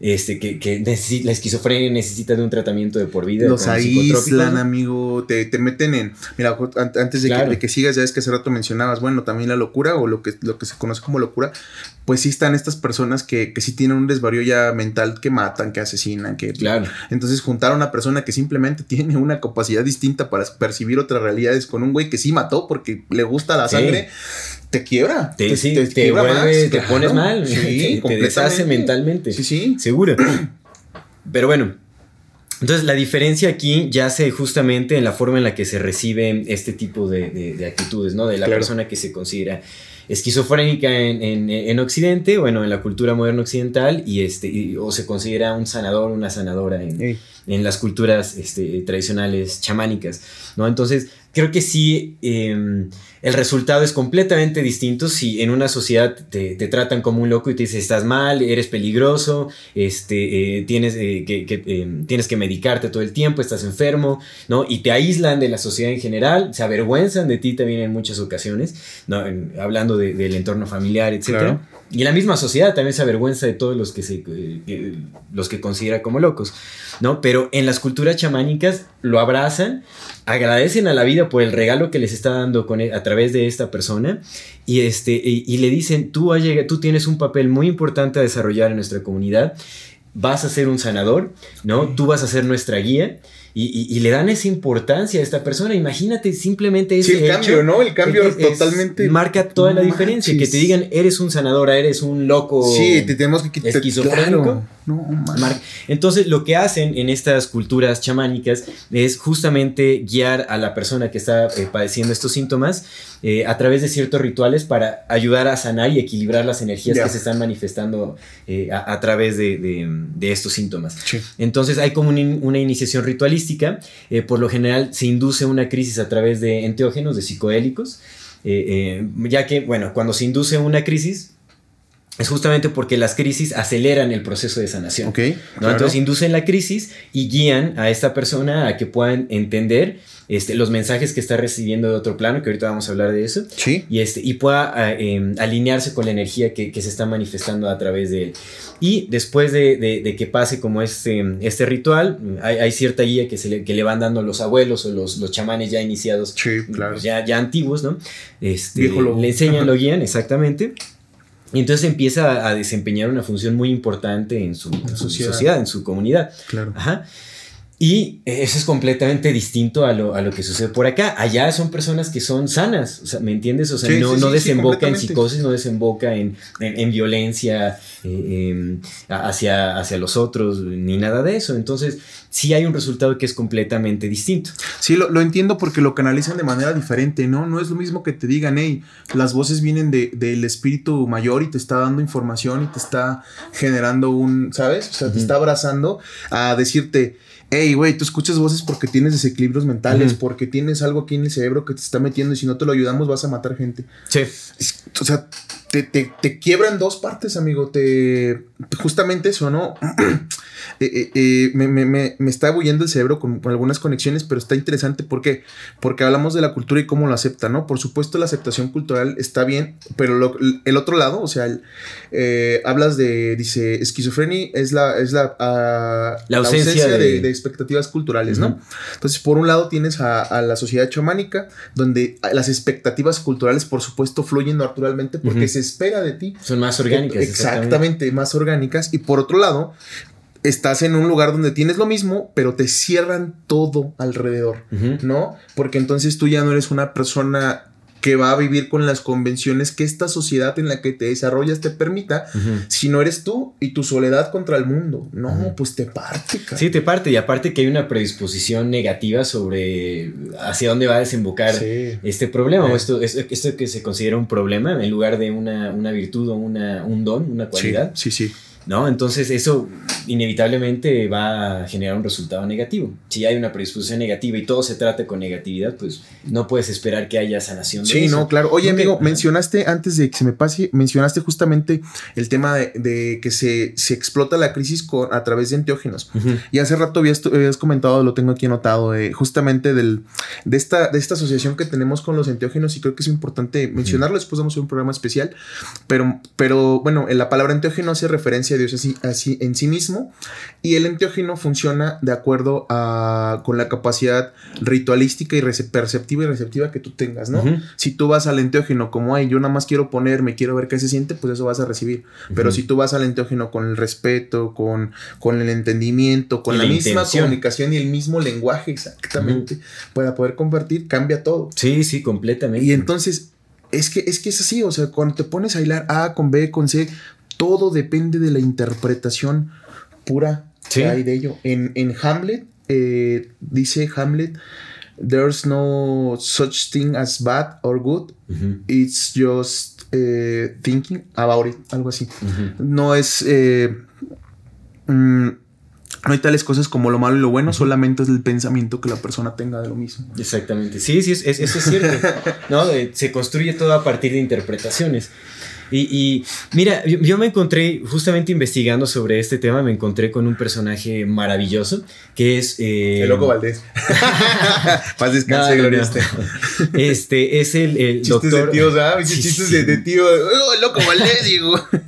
este, que, que la esquizofrenia necesita de un tratamiento de por vida. Los aíslan, amigo, te, te, meten en... Mira, antes de, que, de, que, sigas, ya es que hace rato mencionabas, bueno, también la locura o lo que, lo que se conoce como locura, pues sí están estas personas que, que sí tienen un desvarío ya mental, que matan, que asesinan, que... Claro. Entonces juntar a una persona que simplemente (laughs) tiene una capacidad distinta para percibir otras realidades con un güey que sí mató porque le gusta la sangre te quiebra. Te, te, te, te pones mal. Sí, (laughs) te, deshace mentalmente. Sí, sí. Seguro. (clears throat) Pero bueno. Entonces, la diferencia aquí yace justamente en la forma en la que se recibe este tipo de, actitudes, ¿no? De la persona que se considera esquizofrénica en, en, Occidente, bueno, en la cultura moderna occidental, y este, o se considera un sanador, una sanadora en, en las culturas este, tradicionales chamánicas, ¿no? Entonces, creo que sí, em, el resultado es completamente distinto si en una sociedad te, tratan como un loco y te dicen, estás mal, eres peligroso, este, eh, tienes, eh, que, em, tienes que medicarte todo el tiempo, estás enfermo, ¿no? Y te aíslan de la sociedad en general, se avergüenzan de ti también en muchas ocasiones, ¿no? hablando del entorno familiar, etc. Y la misma sociedad también se avergüenza de todos los que, se, eh, los que considera como locos, ¿no? Pero en las culturas chamánicas lo abrazan, agradecen a la vida por el regalo que les está dando con, e, a través de esta persona y, este, y, le dicen, tú, tú tienes un papel muy importante a desarrollar en nuestra comunidad, vas a ser un sanador, ¿no? Tú vas a ser nuestra guía y, le dan esa importancia a esta persona. Imagínate simplemente ese sí, el cambio, ¿no? El cambio totalmente. marca toda la diferencia. Que te digan, eres un sanador, eres un loco. Sí, te tenemos que quitar. Esquizofrénico. No, Entonces, lo que hacen en estas culturas chamánicas es justamente guiar a la persona que está eh, padeciendo estos síntomas eh, a través de ciertos rituales para ayudar a sanar y equilibrar las energías que se están manifestando eh, a, través de, estos síntomas. Entonces, hay como una iniciación ritualista eh, por lo general se induce una crisis a través de enteógenos, de psicoélicos, ya que, bueno, cuando se induce una crisis, es justamente porque las crisis aceleran el proceso de sanación. Entonces inducen la crisis y guían a esta persona a que puedan entender este, los mensajes que está recibiendo de otro plano, que ahorita vamos a hablar de eso. Y, este, y pueda ah, em, alinearse con la energía que, se está manifestando a través de él. Y después de, que pase como este, este ritual, hay, cierta guía que, se le, que le van dando los abuelos o los, los chamanes ya iniciados, ya, ya antiguos, ¿no? Este, le enseñan, lo (laughs) guían, exactamente. Y entonces empieza a desempeñar una función muy importante en su, sociedad. en su comunidad. Claro. Ajá. Y eso es completamente distinto a lo, a lo, que sucede por acá. Allá son personas que son sanas, o sea, ¿me entiendes? O sea, no, no desemboca en psicosis, no desemboca en, en, violencia eh, em, hacia, hacia los otros, ni nada de eso. Entonces, sí hay un resultado que es completamente distinto. Sí, lo, lo, entiendo porque lo canalizan de manera diferente, ¿no? No es lo mismo que te digan, hey, las voces vienen de, del espíritu mayor y te está dando información y te está generando un, ¿sabes? O sea, te está abrazando a decirte hey, güey, tú escuchas voces porque tienes desequilibrios mentales, porque tienes algo aquí en el cerebro que te está metiendo y si no te lo ayudamos vas a matar gente. Sí. O sea, te, te, te quiebra en dos partes, amigo. Te. Justamente eso, ¿no? (clears throat) Eh, eh, eh, me, me, me, me, está huyendo el cerebro con, algunas conexiones, pero está interesante. ¿Por qué? Porque hablamos de la cultura y cómo lo acepta, ¿no? Por supuesto, la aceptación cultural está bien, pero el otro lado, o sea, hablas de. Dice, esquizofrenia es la, es la, ah, la, ausencia, de... de, expectativas culturales, ¿no? Entonces, por un lado, tienes a, a, la sociedad chamánica, donde las expectativas culturales, por supuesto, fluyen naturalmente porque se espera de ti. Son más orgánicas. Exactamente, más orgánicas. Y por otro lado, estás en un lugar donde tienes lo mismo, pero te cierran todo alrededor. ¿no? Porque entonces tú ya no eres una persona que va a vivir con las convenciones que esta sociedad en la que te desarrollas te permita, si no eres tú y tu soledad contra el mundo. No, pues te parte, cara. Sí, te parte. Y aparte que hay una predisposición negativa sobre hacia dónde va a desembocar Sí. este problema o Eh. esto, esto, esto que se considera un problema en lugar de una, una virtud o una, un don, una cualidad. Sí, sí, sí. ¿No? Entonces eso inevitablemente va a generar un resultado negativo. Si hay una predisposición negativa y todo se trata con negatividad, pues no puedes esperar que haya sanación de Sí, eso. no, claro. Oye, que- amigo, mencionaste, antes de que se me pase, mencionaste justamente el tema de, de que se, se explota la crisis con, a través de enteógenos. Y hace rato habías, habías comentado, lo tengo aquí anotado, eh, justamente del, de, esta, de esta asociación que tenemos con los enteógenos y creo que es importante mencionarlo, después vamos a hacer un programa especial, pero, pero bueno, en la palabra enteógeno hace referencia Dios así, así en sí mismo y el enteógeno funciona de acuerdo a, con la capacidad ritualística y perceptiva y receptiva que tú tengas, ¿no? Si tú vas al enteógeno como, ay, yo nada más quiero ponerme, quiero ver qué se siente, pues eso vas a recibir. Pero si tú vas al enteógeno con el respeto, con, con el entendimiento, con Y la, la misma comunicación y el mismo lenguaje exactamente, para poder convertir, cambia todo. Sí, sí, completamente. Y entonces, es que, es que es así, o sea, cuando te pones a hilar A con B, con C, todo depende de la interpretación pura Sí. que hay de ello. En, en Hamlet, eh, dice Hamlet, there's no such thing as bad or good, it's just eh, thinking about it, algo así. No es... eh, mm, no hay tales cosas como lo malo y lo bueno, solamente es el pensamiento que la persona tenga de lo mismo. Exactamente. Sí, sí, es- es- eso es cierto. (laughs) ¿no? Eh, se construye todo a partir de interpretaciones. Y, y, mira, yo, yo me encontré, justamente investigando sobre este tema, me encontré con un personaje maravilloso que es... eh, El loco Valdés. (laughs) Paz descanse, no, gloria no. esté. Este es el, el Chistes doctor... de tíos, ¿ah? (laughs) Sí, Chistes sí. de, de tío. ¡Oh, el loco Valdés, digo! (laughs)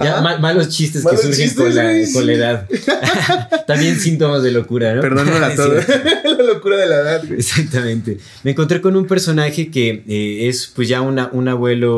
Ya, ma- malos chistes Malos que surgen chistes, con, la, güey, con la sí. edad. También síntomas de locura, ¿no? Perdóname a Sí. todos. la locura de la edad, güey. Exactamente. Me encontré con un personaje que eh, es pues ya una, un abuelo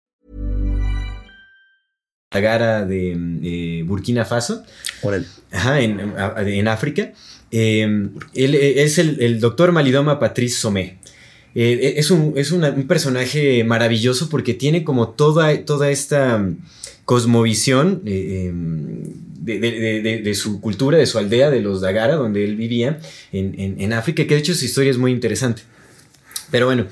Gara de eh, Burkina Faso, ajá, en, en África. Eh, él eh, es el, el doctor Malidoma Patrice Somé. Eh, es un, es una- un personaje maravilloso porque tiene como toda, toda esta mm, cosmovisión eh, em, de, de- de- de- de su cultura, de su aldea, de los Dagara, donde él vivía en, en- en África, que de hecho su historia es muy interesante. Pero bueno,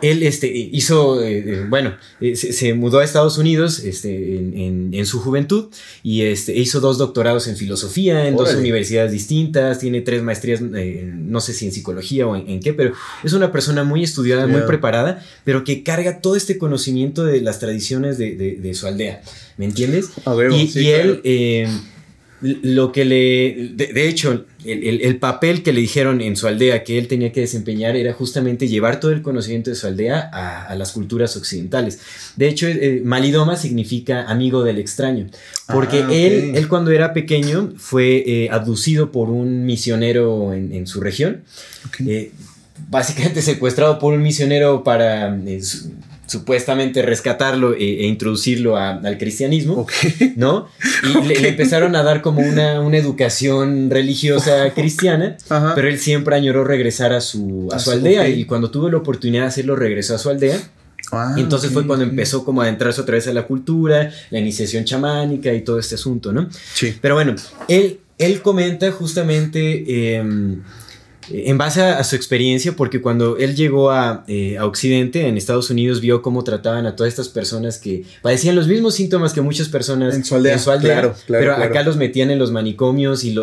él este, hizo, eh, eh, bueno, eh, se, se mudó a Estados Unidos este, en, en- en su juventud y este, hizo dos doctorados en filosofía en dos universidades distintas, tiene tres maestrías, eh, no sé si en psicología o en, en qué, pero es una persona muy estudiada, muy preparada, pero que carga todo este conocimiento de las tradiciones de, de- de su aldea, ¿me entiendes? A huevo, y sí, y él, lo que le. De, de hecho, el, el- el papel que le dijeron en su aldea que él tenía que desempeñar era justamente llevar todo el conocimiento de su aldea a, a las culturas occidentales. De hecho, eh, Malidoma significa amigo del extraño, porque Ah, él, él, cuando era pequeño, fue eh, abducido por un misionero en, en su región. Eh, básicamente secuestrado por un misionero para. eh, su- supuestamente rescatarlo e, e introducirlo a- al cristianismo. Ok. ¿no? Y (laughs) le, le empezaron a dar como una, una educación religiosa (laughs) cristiana, Ajá. pero él siempre añoró regresar a su, a su aldea y cuando tuvo la oportunidad de hacerlo regresó a su aldea. Ah, y entonces fue cuando empezó como a adentrarse otra vez a la cultura, la iniciación chamánica y todo este asunto, ¿no? Sí. Pero bueno, él, él comenta justamente em, en base a, su experiencia, porque cuando él llegó a, eh, a, Occidente, en Estados Unidos, vio cómo trataban a todas estas personas que padecían los mismos síntomas que muchas personas en su aldea, claro, pero acá los metían en los manicomios y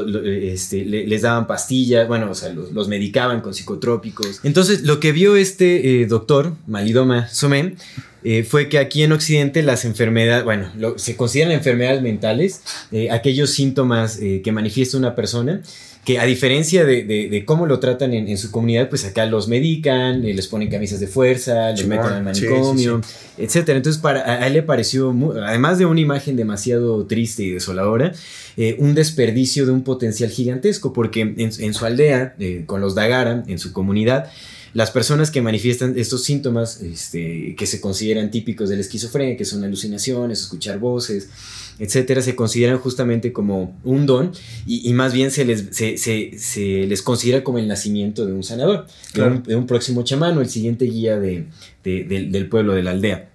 este, les daban pastillas, bueno, o sea, los, medicaban con psicotrópicos. Entonces, lo que vio este eh, doctor, Malidoma Somé, eh, fue que aquí en Occidente las enfermedades, bueno, se consideran enfermedades mentales, aquellos síntomas que manifiesta una persona, que a diferencia de, cómo lo tratan en, su comunidad, pues acá los medican, eh, les ponen camisas de fuerza, les meten al manicomio, etcétera. Entonces para, a, él le pareció, además de una imagen demasiado triste y desoladora, eh, un desperdicio de un potencial gigantesco, porque en, su aldea, eh, con los Dagara, en su comunidad, las personas que manifiestan estos síntomas este, que se consideran típicos de la esquizofrenia, que son alucinaciones, escuchar voces, etcétera, se consideran justamente como un don y, más bien se les, se, les considera como el nacimiento de un sanador, de, un, próximo chamán o el siguiente guía de, del pueblo, de la aldea.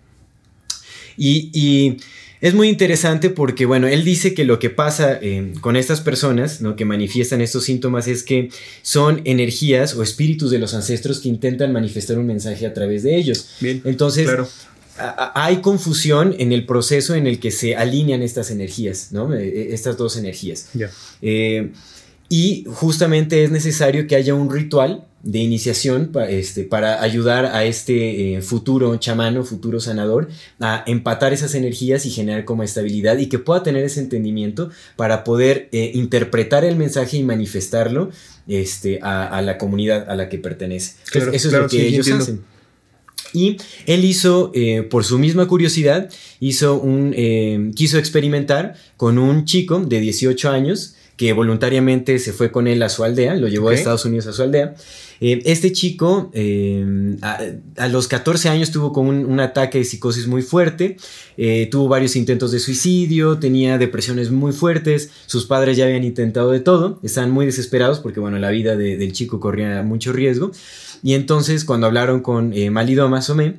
Y, es muy interesante porque, bueno, él dice que lo que pasa eh, con estas personas, ¿no? Que manifiestan estos síntomas es que son energías o espíritus de los ancestros que intentan manifestar un mensaje a través de ellos. Bien. Entonces, hay confusión en el proceso en el que se alinean estas energías, ¿no? Eh, eh, estas dos energías. Eh, y justamente es necesario que haya un ritual de iniciación este, para ayudar a este futuro chamano, futuro sanador, a empatar esas energías y generar como estabilidad y que pueda tener ese entendimiento para poder interpretar el mensaje y manifestarlo este, a, la comunidad a la que pertenece. eso es lo que ellos hacen. Y él hizo, eh, por su misma curiosidad, hizo un, eh, quiso experimentar con un chico de 18 años que voluntariamente se fue con él a su aldea, lo llevó a Estados Unidos a su aldea. Eh, este chico a, los 14 años tuvo como un, ataque de psicosis muy fuerte, tuvo varios intentos de suicidio, tenía depresiones muy fuertes, sus padres ya habían intentado de todo, estaban muy desesperados porque bueno, la vida del chico corría mucho riesgo. Y entonces cuando hablaron con eh, Malido Masomé,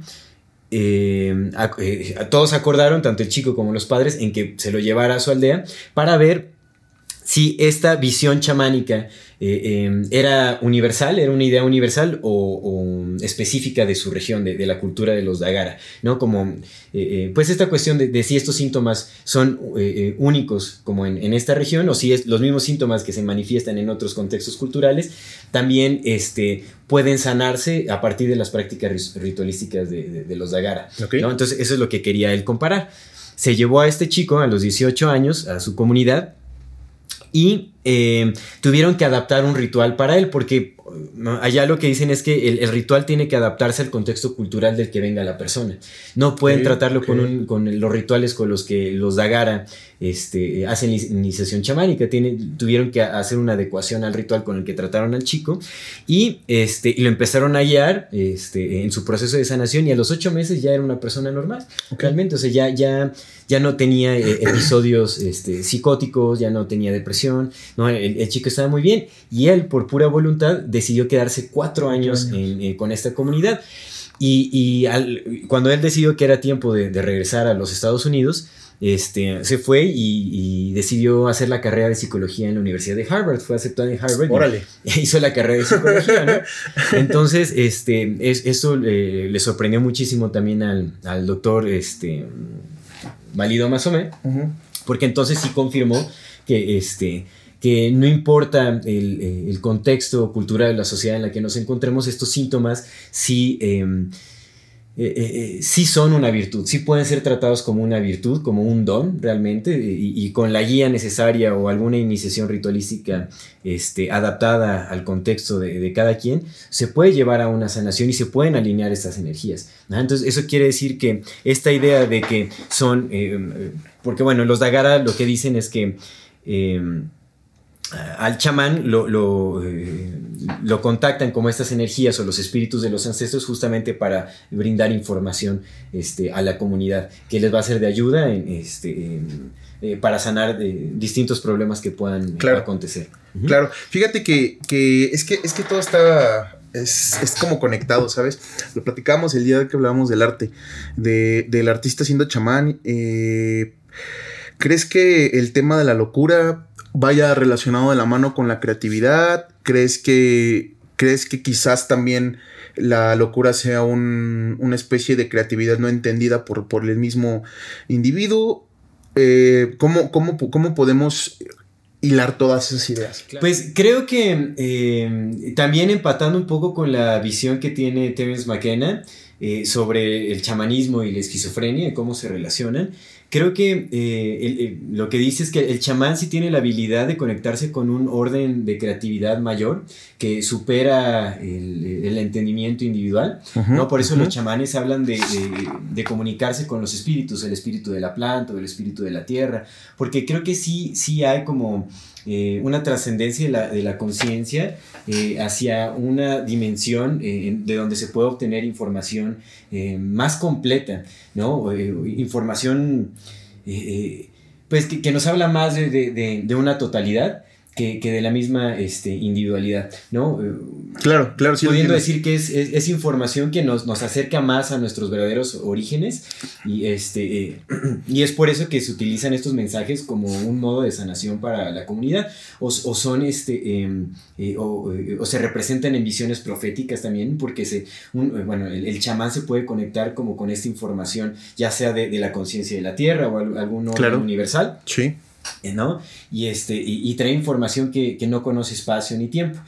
eh, eh, todos acordaron, tanto el chico como los padres, en que se lo llevara a su aldea para ver si esta visión chamánica eh, em, era universal, era una idea universal o, específica de su región, de, la cultura de los Dagara, ¿no? Como, eh, eh, pues esta cuestión de, si estos síntomas son únicos como en, esta región o si es los mismos síntomas que se manifiestan en otros contextos culturales, también este, pueden sanarse a partir de las prácticas ritualísticas de, los Dagara, Entonces eso es lo que quería él comparar. Se llevó a este chico a los 18 años a su comunidad y eh, tuvieron que adaptar un ritual para él, porque allá lo que dicen es que el, ritual tiene que adaptarse al contexto cultural del que venga la persona. No pueden tratarlo con, con, los rituales con los que los Dagara este, hacen iniciación chamánica. tuvieron que hacer una adecuación al ritual con el que trataron al chico y, este, y lo empezaron a guiar este, en su proceso de sanación y a los ocho meses ya era una persona normal. Realmente, o sea, ya, ya, ya no tenía eh, (clears throat) episodios este, psicóticos, ya no tenía depresión, ¿no? El, chico estaba muy bien y él por pura voluntad decidió quedarse cuatro años, eh, con esta comunidad. Y, cuando él decidió que era tiempo de, regresar a los Estados Unidos, este, se fue y, decidió hacer la carrera de psicología en la Universidad de Harvard. Fue aceptado en Harvard. Órale. (laughs) Hizo la carrera de psicología, (laughs) Entonces, este, es, eso le sorprendió muchísimo también al, al doctor este, Valido Masome, porque entonces sí confirmó que este, que no importa eh, el, contexto cultural de la sociedad en la que nos encontremos, estos síntomas sí, em, eh, eh, sí son una virtud, sí pueden ser tratados como una virtud, como un don realmente, y, con la guía necesaria o alguna iniciación ritualística este, adaptada al contexto de, cada quien, se puede llevar a una sanación y se pueden alinear estas energías. Entonces, eso quiere decir que esta idea de que son, porque bueno, los Dagara lo que dicen es que em, al chamán lo, eh, lo, contactan como estas energías o los espíritus de los ancestros justamente para brindar información este, a la comunidad que les va a ser de ayuda en, este, eh, para sanar eh, distintos problemas que puedan acontecer. Claro, fíjate que, es que es que todo está es, como conectado, ¿sabes? Lo platicamos el día que hablábamos del arte, del artista siendo chamán. ¿Crees que el tema de la locura vaya relacionado de la mano con la creatividad? ¿Crees que, ¿crees que quizás también la locura sea un, una especie de creatividad no entendida por, por el mismo individuo? Eh, ¿cómo, cómo, cómo podemos hilar todas esas ideas. Pues creo que eh, también empatando un poco con la visión que tiene Terence McKenna eh, sobre el chamanismo y la esquizofrenia y cómo se relacionan, creo que eh, lo que dice es que el chamán sí tiene la habilidad de conectarse con un orden de creatividad mayor que supera el, entendimiento individual. ¿no? Por eso los chamanes hablan de, de, comunicarse con los espíritus, el espíritu de la planta o el espíritu de la tierra, porque creo que sí, sí hay como eh, una trascendencia de la, de la conciencia eh, hacia una dimensión de donde se puede obtener información más completa, ¿no? información pues que, que, nos habla más de, de, de una totalidad que, que, de la misma este, individualidad, ¿no? Claro, claro, sí. Pudiendo decir que es, es, información que nos, nos, acerca más a nuestros verdaderos orígenes y, este, eh, (clears throat) y es por eso que se utilizan estos mensajes como un modo de sanación para la comunidad o, o son, este, em, eh, o, o, se representan en visiones proféticas también porque se, un, bueno, el, chamán se puede conectar como con esta información, ya sea de, de la conciencia de la tierra o algún orden universal. Sí. ¿No? Y, este, y, trae información que, que, no conoce espacio ni tiempo.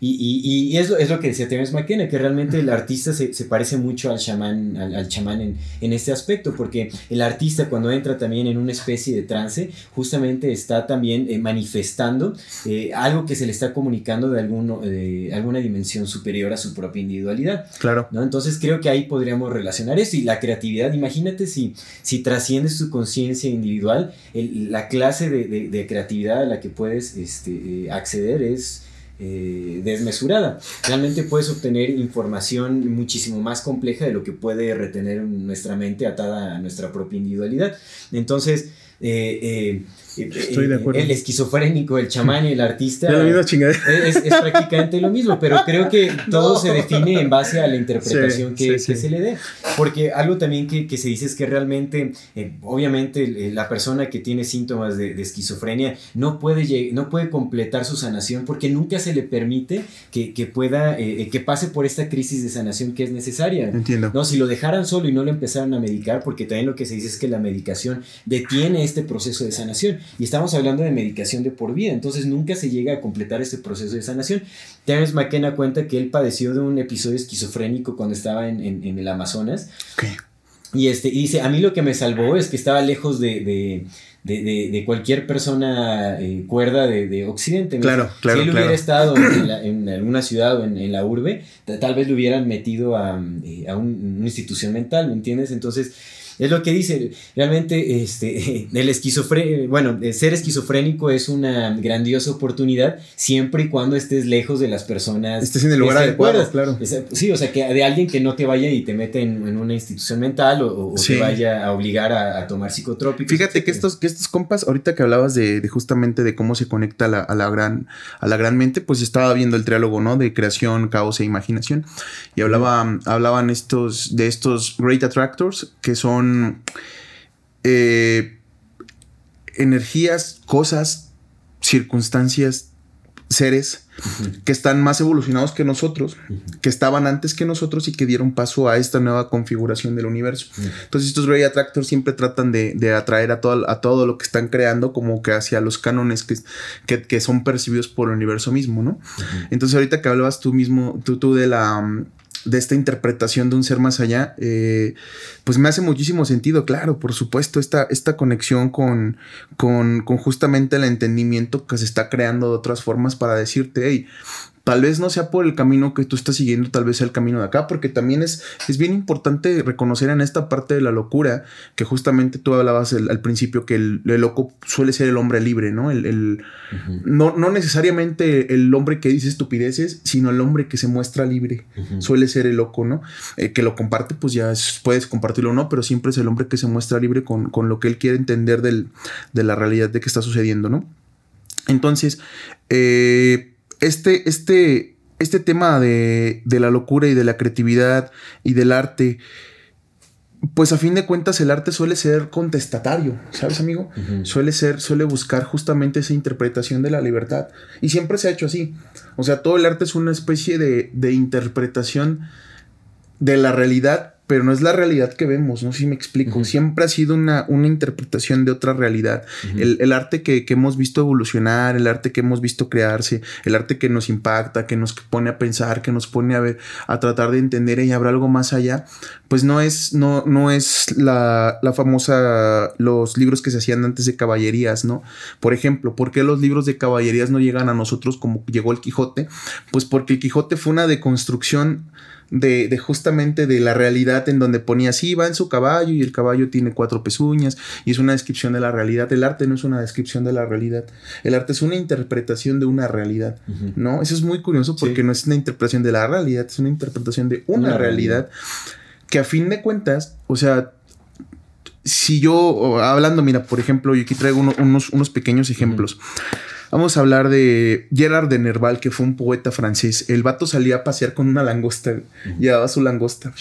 Y, y, es, lo, es, lo, que decía Terence McKenna, que realmente el artista se, se parece mucho al chamán, al, chamán en, en, este aspecto, porque el artista cuando entra también en una especie de trance, justamente está también eh, manifestando eh, algo que se le está comunicando de, alguno, de alguna dimensión superior a su propia individualidad. Claro. ¿no? Entonces creo que ahí podríamos relacionar esto y la creatividad, imagínate si, si trasciendes tu conciencia individual, el, la clase de, de, de, creatividad a la que puedes este, eh, acceder es eh, desmesurada. Realmente puedes obtener información muchísimo más compleja de lo que puede retener nuestra mente atada a nuestra propia individualidad. Entonces, eh, eh, Estoy de acuerdo. El esquizofrénico, el chamán y el artista. Es, es, prácticamente lo mismo, pero creo que todo se define en base a la interpretación que, se le dé. Porque algo también que, se dice es que realmente, eh, obviamente, la persona que tiene síntomas de, esquizofrenia no puede, no puede completar su sanación porque nunca se le permite que, pueda, eh, eh, que pase por esta crisis de sanación que es necesaria. Entiendo. No, si lo dejaran solo y no lo empezaran a medicar, porque también lo que se dice es que la medicación detiene este proceso de sanación. Y estamos hablando de medicación de por vida, entonces nunca se llega a completar este proceso de sanación. Terence McKenna cuenta que él padeció de un episodio esquizofrénico cuando estaba en, en, el Amazonas. Y, este, y dice, a mí lo que me salvó es que estaba lejos de, de de, de, cualquier persona eh, cuerda de, Occidente. Claro, claro. Si él hubiera estado en, alguna ciudad o en, la urbe, tal vez lo hubieran metido a, eh, a una institución mental, ¿me entiendes? Entonces, es lo que dice, realmente este, (laughs) el esquizofrénico, bueno, ser esquizofrénico es una grandiosa oportunidad siempre y cuando estés lejos de las personas. Estés en el lugar adecuado, claro. Sí, o sea, que de alguien que no te vaya y te mete en, una institución mental o, te vaya a obligar a, tomar psicotrópicos. Fíjate que estos, que estos compas, ahorita que hablabas de, justamente de cómo se conecta a la, gran, a la gran mente, pues estaba viendo el triálogo, ¿no? De creación, caos e imaginación. Y hablaba, hablaban estos, de estos great attractors que son eh, energías, cosas, circunstancias, seres que están más evolucionados que nosotros, que estaban antes que nosotros y que dieron paso a esta nueva configuración del universo. Entonces estos Ray Attractors siempre tratan de, atraer a todo, a todo, lo que están creando como que hacia los cánones que, que, son percibidos por el universo mismo, ¿no? Entonces ahorita que hablabas tú mismo, tú, tú de la de esta interpretación de un ser más allá, eh, pues me hace muchísimo sentido, claro, por supuesto, esta, esta conexión con, con, con, justamente el entendimiento que se está creando de otras formas para decirte, hey, Tal vez no sea por el camino que tú estás siguiendo, tal vez sea el camino de acá, porque también es, es bien importante reconocer en esta parte de la locura que justamente tú hablabas al principio que el, loco suele ser el hombre libre, ¿no? El, no, no, necesariamente el hombre que dice estupideces, sino el hombre que se muestra libre. Suele ser el loco, ¿no? Eh, que lo comparte, pues ya puedes compartirlo o no, pero siempre es el hombre que se muestra libre con, con lo que él quiere entender del, de la realidad de que está sucediendo, ¿no? Entonces, eh este, este, este tema de, la locura y de la creatividad y del arte, pues a fin de cuentas el arte suele ser contestatario, ¿sabes, amigo? Suele ser, suele buscar justamente esa interpretación de la libertad. Y siempre se ha hecho así. O sea, todo el arte es una especie de, de interpretación de la realidad pero no es la realidad que vemos, no sé si me explico. Siempre ha sido una, una, interpretación de otra realidad. el, arte que, hemos visto evolucionar, el arte que hemos visto crearse, el arte que nos impacta, que nos pone a pensar, que nos pone a ver, a tratar de entender y habrá algo más allá, pues no es, no, no es la, la famosa, los libros que se hacían antes de caballerías, ¿no? Por ejemplo, ¿por qué los libros de caballerías no llegan a nosotros como llegó el Quijote? Pues porque el Quijote fue una deconstrucción de, de, justamente de la realidad en donde ponía, sí, va en su caballo y el caballo tiene cuatro pezuñas y es una descripción de la realidad. El arte no es una descripción de la realidad. El arte es una interpretación de una realidad, ¿no? Eso es muy curioso porque no es una interpretación de la realidad, es una interpretación de una, realidad, que a fin de cuentas, o sea, si yo, hablando, mira, por ejemplo, yo aquí traigo unos, unos pequeños ejemplos. Vamos a hablar de Gerard de Nerval, que fue un poeta francés. El vato salía a pasear con una langosta, llevaba su langosta.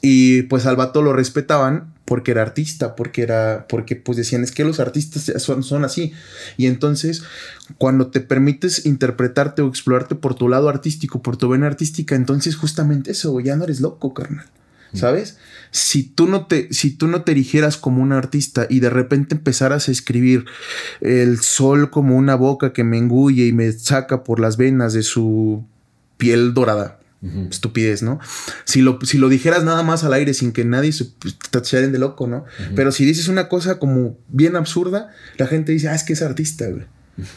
Y pues al vato lo respetaban porque era artista, porque era, porque pues decían, es que los artistas son, son así. Y entonces, cuando te permites interpretarte o explorarte por tu lado artístico, por tu vena artística, entonces justamente eso, ya no eres loco, carnal. ¿Sabes? si tú no te, si tú no te erigieras como un artista y de repente empezaras a escribir el sol como una boca que me engulle y me saca por las venas de su piel dorada. Estupidez, ¿no? Si lo, si lo dijeras nada más al aire sin que nadie se pues, de loco, ¿no? Pero si dices una cosa como bien absurda, la gente dice, ah, es que es artista, güey.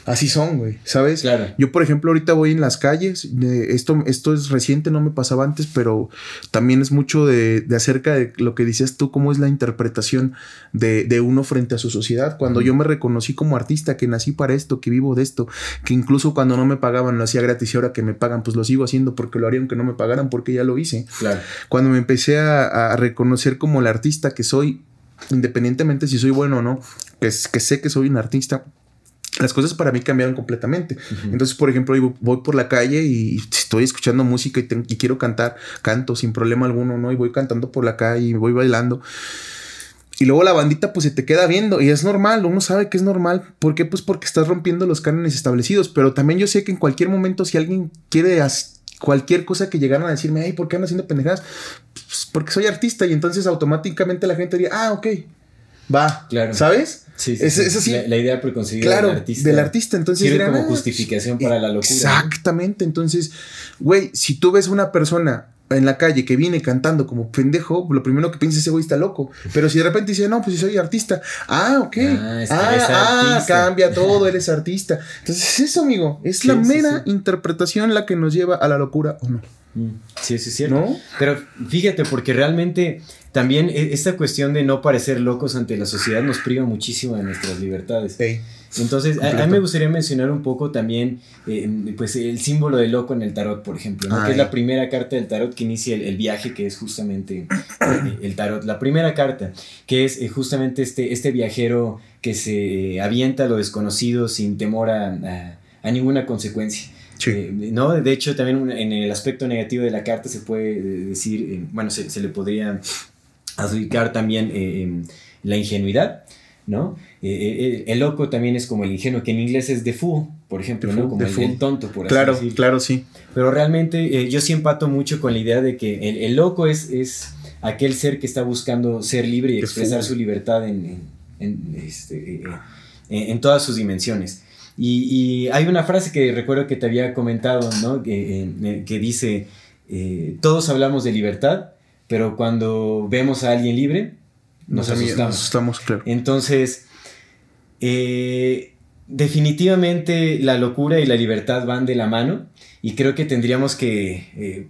Así son, güey, ¿sabes? Claro. Yo, por ejemplo, ahorita voy en las calles, esto, esto es reciente, no me pasaba antes, pero también es mucho de, acerca de lo que dices tú, cómo es la interpretación de, uno frente a su sociedad. Cuando yo me reconocí como artista, que nací para esto, que vivo de esto, que incluso cuando no me pagaban lo hacía gratis y ahora que me pagan, pues lo sigo haciendo porque lo haría aunque no me pagaran, porque ya lo hice. Claro. Cuando me empecé a, reconocer como el artista que soy, independientemente si soy bueno o no, que, que sé que soy un artista, las cosas para mí cambiaron completamente. Entonces, por ejemplo, voy por la calle y estoy escuchando música y, quiero cantar, canto sin problema alguno, ¿no? Y voy cantando por la calle y voy bailando. Y luego la bandita pues se te queda viendo y es normal, uno sabe que es normal. ¿Por qué? Pues porque estás rompiendo los cánones establecidos. Pero también yo sé que en cualquier momento si alguien quiere cualquier cosa que llegaran a decirme, ay, ¿por qué andas haciendo pendejadas? Pues porque soy artista y entonces automáticamente la gente diría, ah, ok, va, claro. ¿sabes? Sí, sí, es, La, idea preconcebida claro, del artista. Del artista, entonces. Sirve como justificación para la locura. Exactamente. Entonces, güey, si tú ves una persona en la calle que viene cantando como pendejo, lo primero que piensa ese güey está loco. Pero si de repente dice, no, pues si soy artista. Ah, ok. Ah, ah, ah cambia todo, eres artista. Entonces es eso, amigo. Es la mera interpretación la que nos lleva a la locura o no. Mm, sí, sí, es cierto. Pero fíjate, porque realmente también e, esta cuestión de no parecer locos ante la sociedad nos priva muchísimo de nuestras libertades. Entonces, a, mí me gustaría mencionar un poco también eh, pues el símbolo de loco en el tarot, por ejemplo, que es la primera carta del tarot que inicia el, viaje, que es justamente eh, el tarot. La primera carta, que es eh, justamente este, este viajero que se avienta a lo desconocido sin temor a, a ninguna consecuencia. ¿no? De hecho, también en el aspecto negativo de la carta se puede decir, bueno, se, se, le podría adjudicar también eh, em, la ingenuidad, ¿no? Eh, eh, el loco también es como el ingenuo, que en inglés es the fool, por ejemplo, ¿no? Como el, tonto, por así claro, decirlo. Claro, sí. Pero realmente yo sí empato mucho con la idea de que el, loco es, es aquel ser que está buscando ser libre y expresar su libertad en, este, en, todas sus dimensiones. Y, hay una frase que recuerdo que te había comentado, ¿no? Que, que dice, todos hablamos de libertad, pero cuando vemos a alguien libre, nos, asustamos. claro. Entonces, eh, definitivamente la locura y la libertad van de la mano y creo que tendríamos que, eh,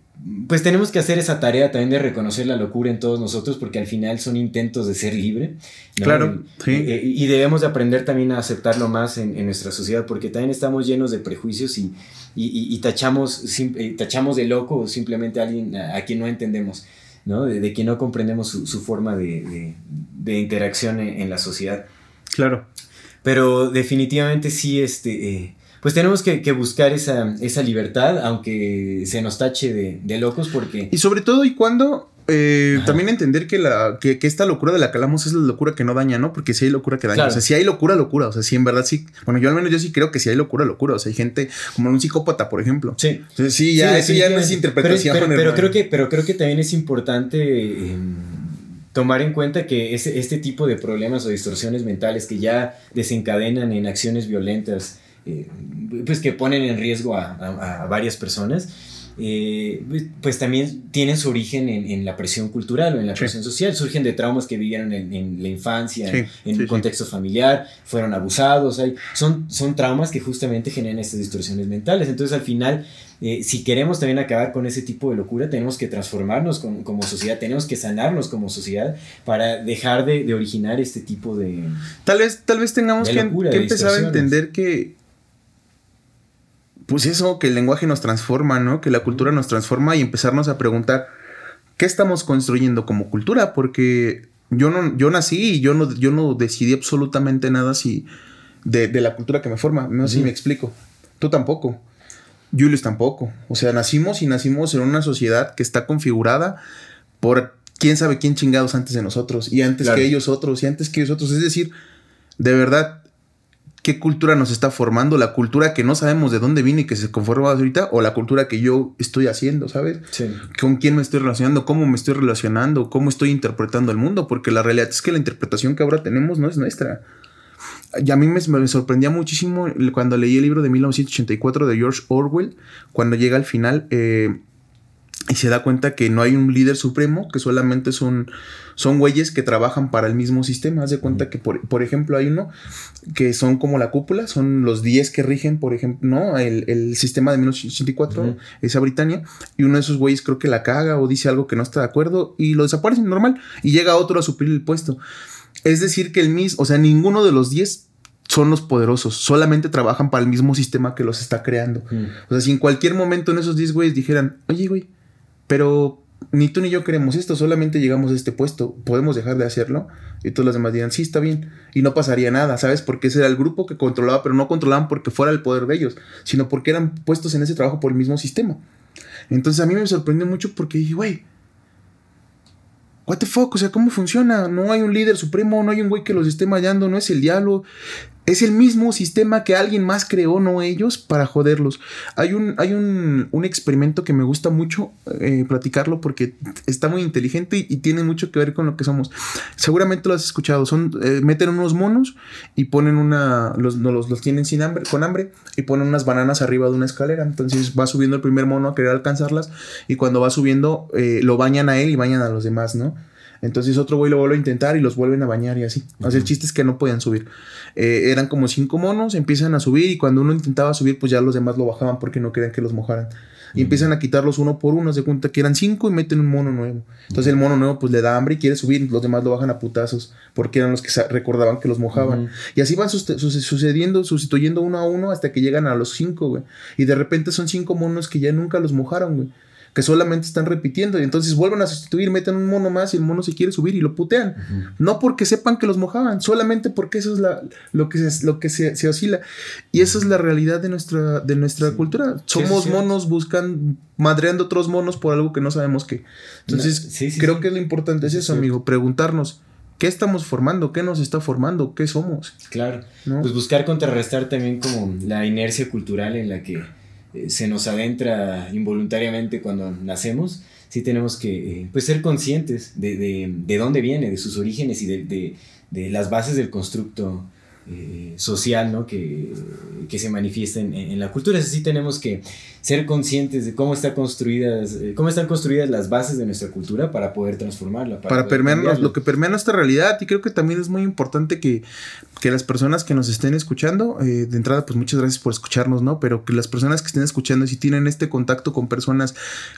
pues tenemos que hacer esa tarea también de reconocer la locura en todos nosotros porque al final son intentos de ser libre. Claro, sí. Eh, y debemos de aprender también a aceptarlo más en, nuestra sociedad porque también estamos llenos de prejuicios y, y, tachamos, tachamos de loco simplemente a alguien a quien no entendemos. ¿No? De, que no comprendemos su, forma de, interacción en, la sociedad. Claro. Pero definitivamente sí, este, eh, pues tenemos que, buscar esa, libertad, aunque se nos tache de, locos, porque... Y sobre todo, ¿y cuando eh, también entender que, la, que, que esta locura de la que hablamos es la locura que no daña, ¿no? Porque si hay locura que daña. Claro. O sea, si hay locura, locura. O sea, si en verdad sí. Bueno, yo al menos yo sí creo que si hay locura, locura. O sea, hay gente como un psicópata, por ejemplo. Sí. Entonces, sí, ya, eso ya no es interpretación. Pero, pero- creo que, pero creo que también es importante eh, tomar en cuenta que ese- este tipo de problemas o distorsiones mentales que ya desencadenan en acciones violentas, eh, pues que ponen en riesgo a, a- a varias personas, eh, pues también tienen su origen en, en la presión cultural o en la Sí. presión social, surgen de traumas que vivieron en, en la infancia, Sí, en, un sí. contexto familiar, fueron abusados, hay, son, son traumas que justamente generan estas distorsiones mentales. Entonces al final, eh, si queremos también acabar con ese tipo de locura, tenemos que transformarnos con- como sociedad, tenemos que sanarnos como sociedad para dejar de, de originar este tipo de... Tal vez, tal vez tengamos que, locura, que de empezar a entender que. Pues eso, que el lenguaje nos transforma, ¿no? Que la cultura nos transforma y empezarnos a preguntar qué estamos construyendo como cultura, porque yo no, yo nací y yo no, yo no decidí absolutamente nada si de, de la cultura que me forma. No sé si me explico. Tú tampoco. Julius tampoco. O sea, nacimos y nacimos en una sociedad que está configurada por quién sabe quién chingados antes de nosotros y antes Claro. que ellos otros y antes que ellos otros. Es decir, de verdad, ¿qué cultura nos está formando? ¿La cultura que no sabemos de dónde viene y que se conforma ahorita? ¿O la cultura que yo estoy haciendo, sabes? ¿Con quién me estoy relacionando? ¿Cómo me estoy relacionando? ¿Cómo estoy interpretando el mundo? Porque la realidad es que la interpretación que ahora tenemos no es nuestra. Y a mí me, me sorprendía muchísimo cuando leí el libro de 1984 de George Orwell, cuando llega al final eh, y se da cuenta que no hay un líder supremo, que solamente son, son güeyes que trabajan para el mismo sistema. Haz de cuenta que, por, por ejemplo, hay uno que son como la cúpula, son los 10 que rigen, por ejemplo, ¿no? El, el sistema de 1984, Ujú. esa Britannia, y uno de esos güeyes creo que la caga o dice algo que no está de acuerdo y lo desaparecen normal y llega otro a suplir el puesto. Es decir, que el mismo, o sea, ninguno de los 10 son los poderosos, solamente trabajan para el mismo sistema que los está creando. O sea, si en cualquier momento en esos 10 güeyes dijeran, oye, güey, pero ni tú ni yo queremos esto, solamente llegamos a este puesto, podemos dejar de hacerlo. Y todos los demás dirían, sí, está bien. Y no pasaría nada, ¿sabes? Porque ese era el grupo que controlaba, pero no controlaban porque fuera el poder de ellos, sino porque eran puestos en ese trabajo por el mismo sistema. Entonces a mí me sorprendió mucho porque dije, güey, what the fuck, o sea, ¿cómo funciona? No hay un líder supremo, no hay un güey que los esté mallando, no es el diablo. Es el mismo sistema que alguien más creó, no ellos, para joderlos. Hay un, hay un, un experimento que me gusta mucho eh, platicarlo porque está muy inteligente y, tiene mucho que ver con lo que somos. Seguramente lo has escuchado. Son, eh, meten unos monos y ponen una. Los, los, los tienen sin hambre, con hambre y ponen unas bananas arriba de una escalera. Entonces va subiendo el primer mono a querer alcanzarlas y cuando va subiendo eh, lo bañan a él y bañan a los demás, ¿no? Entonces otro güey lo vuelve a intentar y los vuelven a bañar y así. O sea, el chiste es que no podían subir. Eh, eran como cinco monos, empiezan a subir y cuando uno intentaba subir, pues ya los demás lo bajaban porque no querían que los mojaran. Y empiezan a quitarlos uno por uno, se cuenta que eran cinco y meten un mono nuevo. Entonces el mono nuevo pues le da hambre y quiere subir, los demás lo bajan a putazos porque eran los que recordaban que los mojaban. Y así van sucediendo, sustituyendo uno a uno hasta que llegan a los cinco, güey. Y de repente son cinco monos que ya nunca los mojaron, güey. Que solamente están repitiendo y entonces vuelven a sustituir, meten un mono más y el mono se quiere subir y lo putean. No porque sepan que los mojaban, solamente porque eso es la, lo que, se, lo que se, se oscila. Y esa es la realidad de nuestra, de nuestra cultura. Sí, Somos monos buscan, madreando otros monos por algo que no sabemos qué. Entonces, No, creo que lo importante es eso, es amigo, preguntarnos. ¿Qué estamos formando? ¿Qué nos está formando? ¿Qué somos? Claro. ¿No? Pues buscar contrarrestar también como la inercia cultural en la que eh, se nos adentra involuntariamente cuando nacemos. Sí tenemos que eh, pues ser conscientes de, de- de dónde viene, de sus orígenes y de, de- de las bases del constructo eh, social ¿no? que, que se manifiesta en, en la cultura. Así tenemos que ser conscientes de cómo, está construidas, eh, cómo están construidas las bases de nuestra cultura para poder transformarla. para cambiarla. lo que permea nuestra realidad. Y creo que también es muy importante que, que las personas que nos estén escuchando, eh, de entrada, pues muchas gracias por escucharnos, ¿no? Pero que las personas que estén escuchando, si tienen este contacto con personas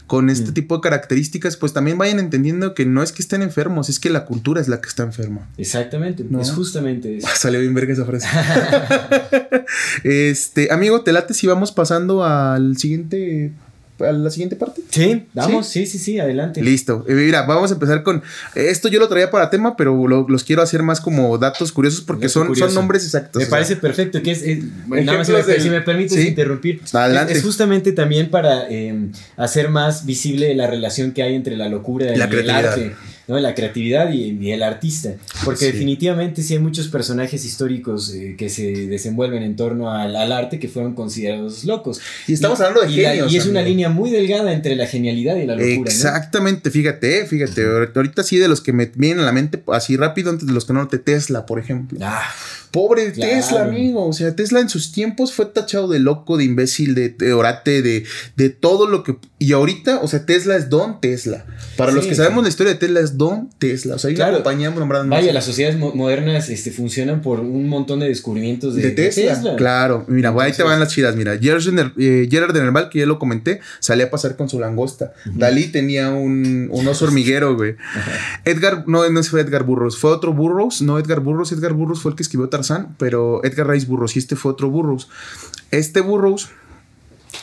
con este Mm. tipo de características, pues también vayan entendiendo que no es que estén enfermos, es que la cultura es la que está enferma. Exactamente, ¿No? es justamente eso. (laughs) Salió bien verga esa frase. (laughs) este, amigo, te late si vamos pasando al siguiente a la siguiente parte? Sí, vamos, sí, sí, sí, adelante. Listo. Eh, mira, vamos a empezar con. Esto yo lo traía para tema, pero lo- los quiero hacer más como datos curiosos porque Dato son, curioso. son nombres exactos. Me sea. parece perfecto, que es, es- nada más si me, del- si me permites Sí. interrumpir, Adelante. es justamente también para eh, hacer más visible la relación que hay entre la locura La y el creatividad. arte, ¿no? la creatividad y, y el artista, porque Sí. definitivamente sí hay muchos personajes históricos eh, que se desenvuelven en torno al, al arte que fueron considerados locos. Y estamos hablando de y la- genios, y es una amigo. línea muy delgada entre la genialidad y la locura. ¿no? Exactamente, fíjate, eh, fíjate. Ahorita sí de los que me vienen a la mente así rápido, antes de los que no, de Tesla, por ejemplo. Ah, Pobre Claro. Tesla, amigo. O sea, Tesla en sus tiempos fue tachado de loco, de imbécil, de, de orate, de, de todo lo que. Y ahorita, o sea, Tesla es Don Tesla. Para Sí, los que sí. sabemos la historia de Tesla es Don Tesla. O sea, hay Claro. una compañía nombrada vaya, más- las sociedades mo- modernas este, funcionan por un montón de descubrimientos de, de Tesla. Claro, mira, ahí te van las chidas. Mira, Gerard, eh, Gerard de Nerval, que ya lo comenté, salía a pasar con su langosta. Dalí tenía un, un oso hormiguero, güey. (laughs) Edgar, no, no fue Edgar Burroughs, fue otro Burroughs, no Edgar Burroughs. Edgar Burroughs fue el que escribió Tarzán, pero Edgar Rice Burroughs, y este fue otro Burroughs. Este Burroughs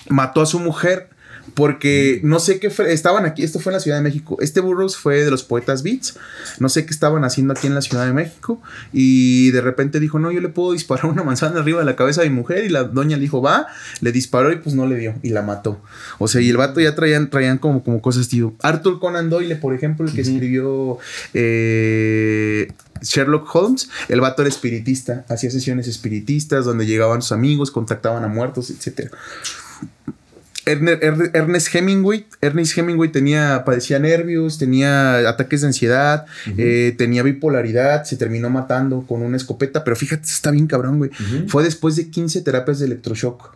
mató a su mujer. Porque no sé qué fue, estaban aquí, esto fue en la Ciudad de México. Este Burroughs fue de los poetas Beats. No sé qué estaban haciendo aquí en la Ciudad de México. Y de repente dijo, no, yo le puedo disparar una manzana arriba de la cabeza de mi mujer. Y la doña le dijo, va, le disparó y pues no le dio. Y la mató. O sea, y el vato ya traían, traían como, como cosas, tío. Arthur Conan Doyle, por ejemplo, el que escribió eh, Sherlock Holmes, el vato era espiritista. Hacía sesiones espiritistas donde llegaban sus amigos, contactaban a muertos, Erne- Ernest Hemingway, Ernest Hemingway tenía, padecía nervios, tenía ataques de ansiedad, eh, tenía bipolaridad, se terminó matando con una escopeta, pero fíjate, está bien cabrón, güey. Fue después de 15 terapias de electroshock.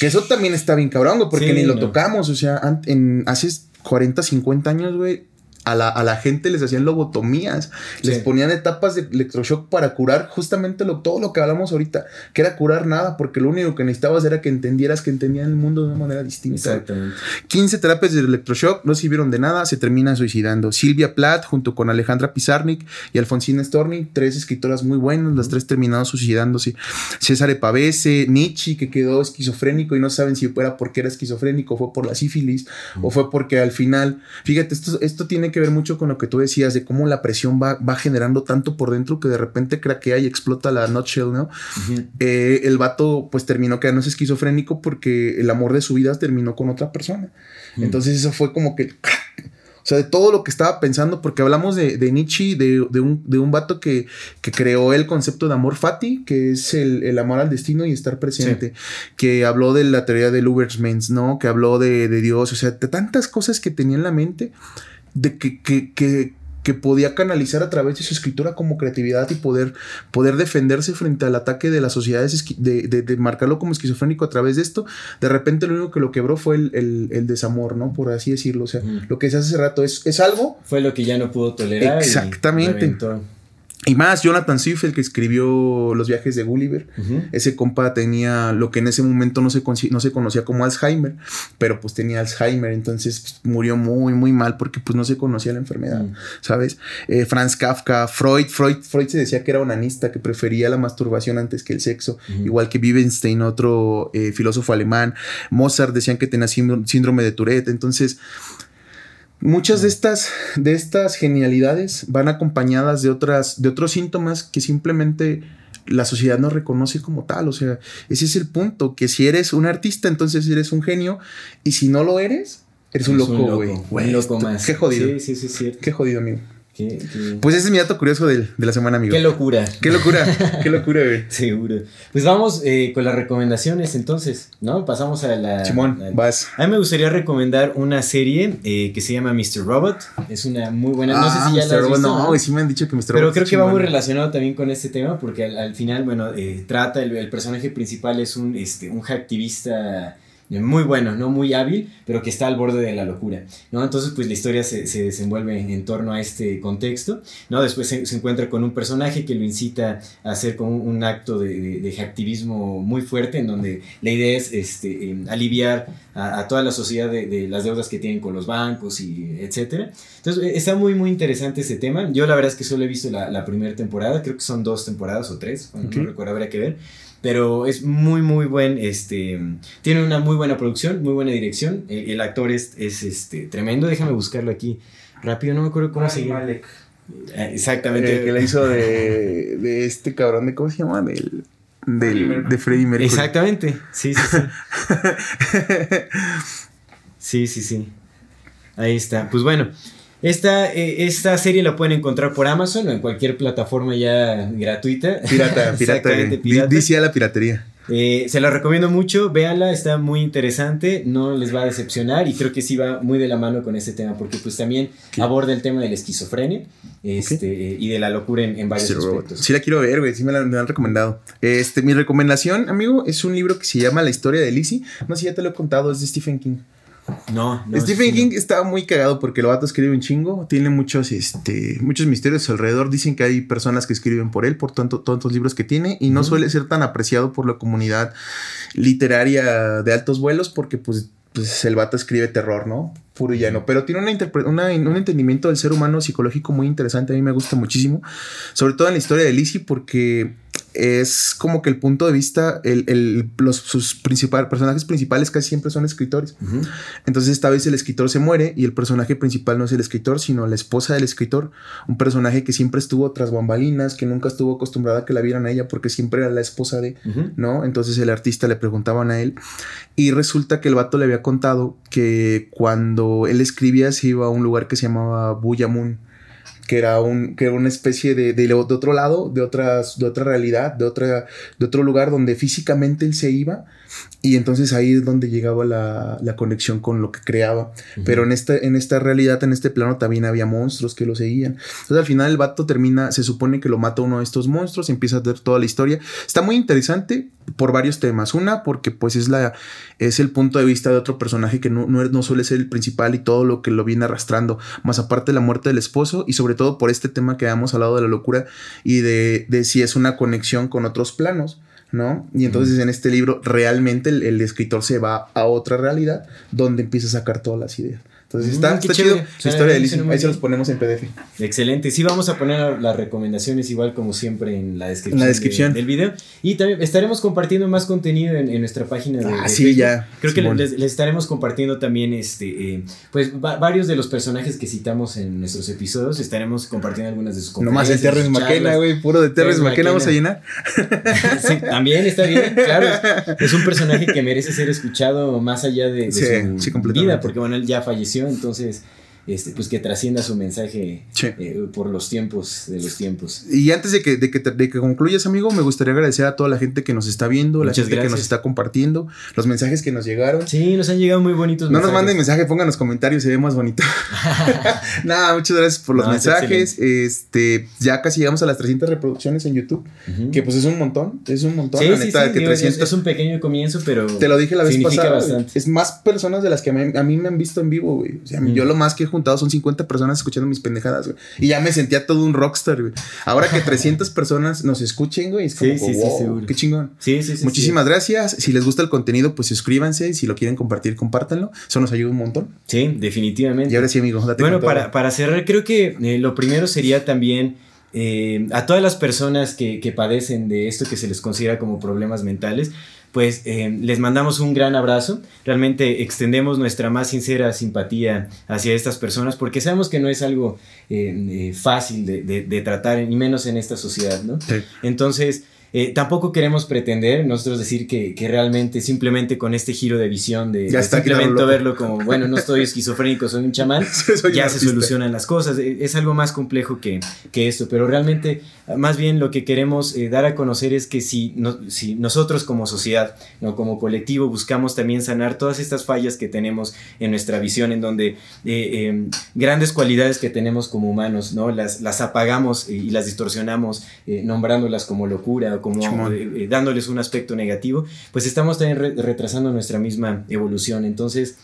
Que eso también está bien cabrón, güey, porque Sí, ni lo no. tocamos, o sea, en, hace 40, 50 años, güey. A la, a la gente les hacían lobotomías, les ponían etapas de electroshock para curar justamente lo, todo lo que hablamos ahorita, que era curar nada, porque lo único que necesitabas era que entendieras que entendían el mundo de una manera distinta. Exactamente. 15 terapias de electroshock no sirvieron de nada, se terminan suicidando. Silvia Plath junto con Alejandra Pizarnik y Alfonsina Storni, tres escritoras muy buenas, las tres terminaron suicidándose. César Pavese, Nietzsche que quedó esquizofrénico y no saben si era porque era esquizofrénico, fue por la sífilis o fue porque al final, fíjate, esto, esto tiene que ver mucho con lo que tú decías de cómo la presión va, va generando tanto por dentro que de repente craquea y explota la nutshell, ¿no? Eh, el vato pues terminó quedándose esquizofrénico porque el amor de su vida terminó con otra persona. Entonces eso fue como que... O sea, de todo lo que estaba pensando, porque hablamos de, de Nietzsche, de, de un, de un vato que, que creó el concepto de amor fati, que es el, el amor al destino y estar presente, que habló de la teoría del Ubermens, ¿no? Que habló de, de Dios, o sea, de tantas cosas que tenía en la mente, de que, que, que, que podía canalizar a través de su escritura como creatividad y poder, poder defenderse frente al ataque de las sociedades, de, de- de marcarlo como esquizofrénico a través de esto, de repente lo único que lo quebró fue el, el- el desamor, ¿no? Por así decirlo. O sea, lo que se hace hace rato es, es algo Fue lo que ya no pudo tolerar. Exactamente. Y más. Jonathan Swift, el que escribió Los viajes de Gulliver, ese compa tenía lo que en ese momento no se, no se conocía como Alzheimer, pero pues tenía Alzheimer, entonces pues, murió muy, muy mal porque pues no se conocía la enfermedad, Mm. ¿sabes? Eh, Franz Kafka, Freud, Freud, Freud se decía que era onanista, que prefería la masturbación antes que el sexo, igual que Wittgenstein, otro eh, filósofo alemán, Mozart decían que tenía síndrome- síndrome de Tourette, entonces... Muchas de estas, de estas genialidades van acompañadas de otras, de otros síntomas que simplemente la sociedad no reconoce como tal. O sea, ese es el punto, que si eres un artista, entonces eres un genio, y si no lo eres, eres un loco, güey. Un loco más. Qué jodido. Sí, sí, sí, cierto. Qué jodido, amigo. Qué, qué- Pues ese es mi dato curioso del- de la semana, amigo. qué locura. Qué locura, (laughs) qué locura, güey. Seguro. Pues vamos eh, con las recomendaciones entonces, ¿no? Pasamos a la... Simón, a- vas. A mí me gustaría recomendar una serie eh, que se llama Mr. Robot. Es una muy buena... no sé Ah, si ya Mr. la has Robot, visto, no, güey, sí me han dicho que Mr. Pero Robot creo está que va muy relacionado también con este tema porque al, al final, bueno, eh, trata, el, el personaje principal es un, este, un hacktivista muy bueno, no muy hábil, pero que está al borde de la locura, ¿no? Entonces, pues la historia se, se desenvuelve en torno a este contexto, ¿no? Después se, se encuentra con un personaje que lo incita a hacer como un, un acto de, de, de hacktivismo muy fuerte, en donde la idea es este, eh, aliviar a, a toda la sociedad de, de las deudas que tienen con los bancos y etcétera. Entonces, eh, está muy, muy interesante ese tema. Yo la verdad es que solo he visto la, la primera temporada, creo que son dos temporadas o tres, bueno, Ok. no recuerdo, habría que ver. Pero es muy, muy buen, este, tiene una muy buena producción, muy buena dirección, el, el actor es, es, este, tremendo, déjame buscarlo aquí rápido, no me acuerdo cómo se llama. Eh, Exactamente. Eh, que la hizo de, de este cabrón de, ¿cómo se llama? Del, del, de Freddie Mercury. Exactamente, sí, sí, sí. (laughs) sí, sí, sí. Ahí está. Pues bueno, esta, eh, esta serie la pueden encontrar por Amazon o en cualquier plataforma ya gratuita. Pirata, (laughs) pirata. Dice a la piratería. Eh, se la recomiendo mucho, véanla, está muy interesante, no les va a decepcionar y creo que sí va muy de la mano con este tema porque pues también aborda el tema de la esquizofrenia este, y de la locura en, en varios Sí, aspectos. Sí la quiero ver, güey. Sí me la, me la han recomendado. Este, mi recomendación, amigo, es un libro que se llama La historia de Lizzie. No sé si ya te lo he contado, es de Stephen King. No, no. Stephen sí, King estaba muy cagado porque el vato escribe un chingo, tiene muchos, este, muchos misterios alrededor. Dicen que hay personas que escriben por él, por tanto, tantos libros que tiene, y no suele ser tan apreciado por la comunidad literaria de altos vuelos porque, pues, pues el vato escribe terror, ¿no? Puro llano. Pero tiene una una- un entendimiento del ser humano psicológico muy interesante. A mí me gusta muchísimo. Sobre todo en la historia de Lizzie, porque es como que el punto de vista, el, el- los, sus principal, personajes principales casi siempre son escritores. Ujú. Entonces esta vez el escritor se muere y el personaje principal no es el escritor, sino la esposa del escritor, un personaje que siempre estuvo tras bambalinas, que nunca estuvo acostumbrada a que la vieran a ella porque siempre era la esposa de, Ujú. ¿no? Entonces el artista le preguntaban a él y resulta que el vato le había contado que cuando él escribía se iba a un lugar que se llamaba Buyamun que era un que era una especie de, de, de otro lado, de otras de otra realidad, de otra de otro lugar donde físicamente él se iba y entonces ahí es donde llegaba la, la conexión con lo que creaba. Pero en esta, en esta realidad, en este plano, también había monstruos que lo seguían. Entonces al final el vato termina, se supone que lo mata uno de estos monstruos, empieza a ver toda la historia. Está muy interesante por varios temas. Una, porque pues es la es el punto de vista de otro personaje que no, no, no suele ser el principal y todo lo que lo viene arrastrando. Más aparte la muerte del esposo y sobre todo por este tema que habíamos hablado de la locura y de, de si es una conexión con otros planos. ¿no? Y entonces en este libro realmente el, el escritor se va a otra realidad donde empieza a sacar todas las ideas. Entonces Mm, está, chido. La Suena historia de Ahí se los ponemos en PDF. Excelente. Sí, vamos a poner las recomendaciones igual como siempre en la descripción, En la descripción. de- del video. Y también estaremos compartiendo más contenido en, en nuestra página de, Ah, de sí, Facebook. ya. Creo que les, les estaremos compartiendo también este, eh, pues va- varios de los personajes que citamos en nuestros episodios. Estaremos compartiendo algunas de sus Nomás conferencias, Terrence McKenna, güey. Puro de Terrence McKenna vamos a llenar. (laughs) Sí, también está bien, claro. Es, un personaje que merece ser escuchado más allá de, de Sí, su vida, porque bueno, él ya falleció, entonces, este, pues que trascienda su mensaje Sí. eh, por los tiempos de los tiempos. Y antes de que, de, que, de que concluyas, amigo, me gustaría agradecer a toda la gente que nos está viendo, la Muchas gente que gracias. nos está compartiendo, los mensajes que nos llegaron. Sí, nos han llegado muy bonitos No nos mensajes. manden mensaje, pongan los comentarios, se ve más bonito. (laughs) (laughs) Nada, muchas gracias por los No, es mensajes. Este, ya casi llegamos a las 300 reproducciones en YouTube, Ujú. que pues es un montón, es un montón. Sí, la sí, neta, que digo, es- 300 es, un pequeño comienzo, pero Te lo dije la vez pasada. bastante. Es más personas de las que me- a mí me han visto en vivo, güey. O sea, Mm. yo lo más que he juntado son 50 personas escuchando mis pendejadas, güey. Y ya me sentía todo un rockstar, güey. Ahora que 300 (laughs) personas nos escuchen, güey, es como, Sí, sí, sí, wow, seguro. qué chingón. Sí, sí, sí. Muchísimas gracias. Si les gusta el contenido, pues suscríbanse. Si lo quieren compartir, compártanlo. Eso nos ayuda un montón. Sí, Sí, definitivamente. Y ahora sí, amigo, date Bueno, para, para cerrar, creo que eh, lo primero sería también eh, a todas las personas que, que padecen de esto que se les considera como problemas mentales, pues eh, les mandamos un gran abrazo. Realmente extendemos nuestra más sincera simpatía hacia estas personas porque sabemos que no es algo eh, eh, fácil de, de- de tratar, ni menos en esta sociedad, ¿no? Sí. Entonces, eh, tampoco queremos pretender nosotros decir que, que realmente simplemente con este giro de visión de, Ya de está, quítalo, simplemente verlo como, bueno, no estoy esquizofrénico, soy un chamán, (laughs) Soy ya se solucionan las cosas. Eh, Es algo más complejo que, que esto, pero realmente, más bien lo que queremos eh, dar a conocer es que si, no- si nosotros como sociedad, ¿no? como colectivo, buscamos también sanar todas estas fallas que tenemos en nuestra visión, en donde eh, eh, grandes cualidades que tenemos como humanos, ¿no? las, las apagamos y las distorsionamos, nombrándolas como locura como eh, dándoles un aspecto negativo, pues estamos también re- retrasando nuestra misma evolución. Entonces,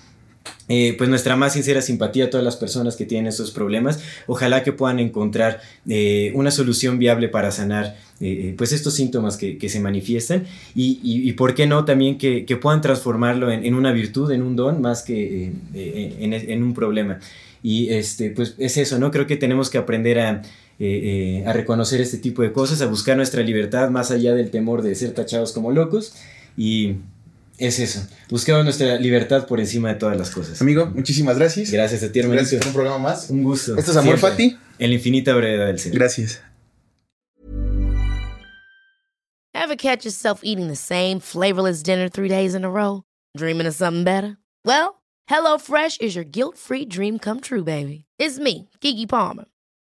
eh, pues nuestra más sincera simpatía a todas las personas que tienen estos problemas. Ojalá que puedan encontrar eh, una solución viable para sanar eh, pues estos síntomas que, que se manifiestan y, y- y por qué no también que, que puedan transformarlo en, en una virtud, en un don, más que en, en un problema. Y este, pues es eso, ¿no? Creo que tenemos que aprender a eh, a reconocer este tipo de cosas, a buscar nuestra libertad más allá del temor de ser tachados como locos. Y es eso, buscamos nuestra libertad por encima de todas las cosas. Amigo, muchísimas gracias. Gracias a ti, hermanito. Gracias por un programa más. Un gusto. Esto es Amor Siempre. Fati. En la infinita brevedad del ser. Gracias. Ever catch yourself eating the same flavorless dinner three days in a row? Dreaming of something better? Well, HelloFresh is your guilt-free dream come true, baby. It's me, Kiki Palmer.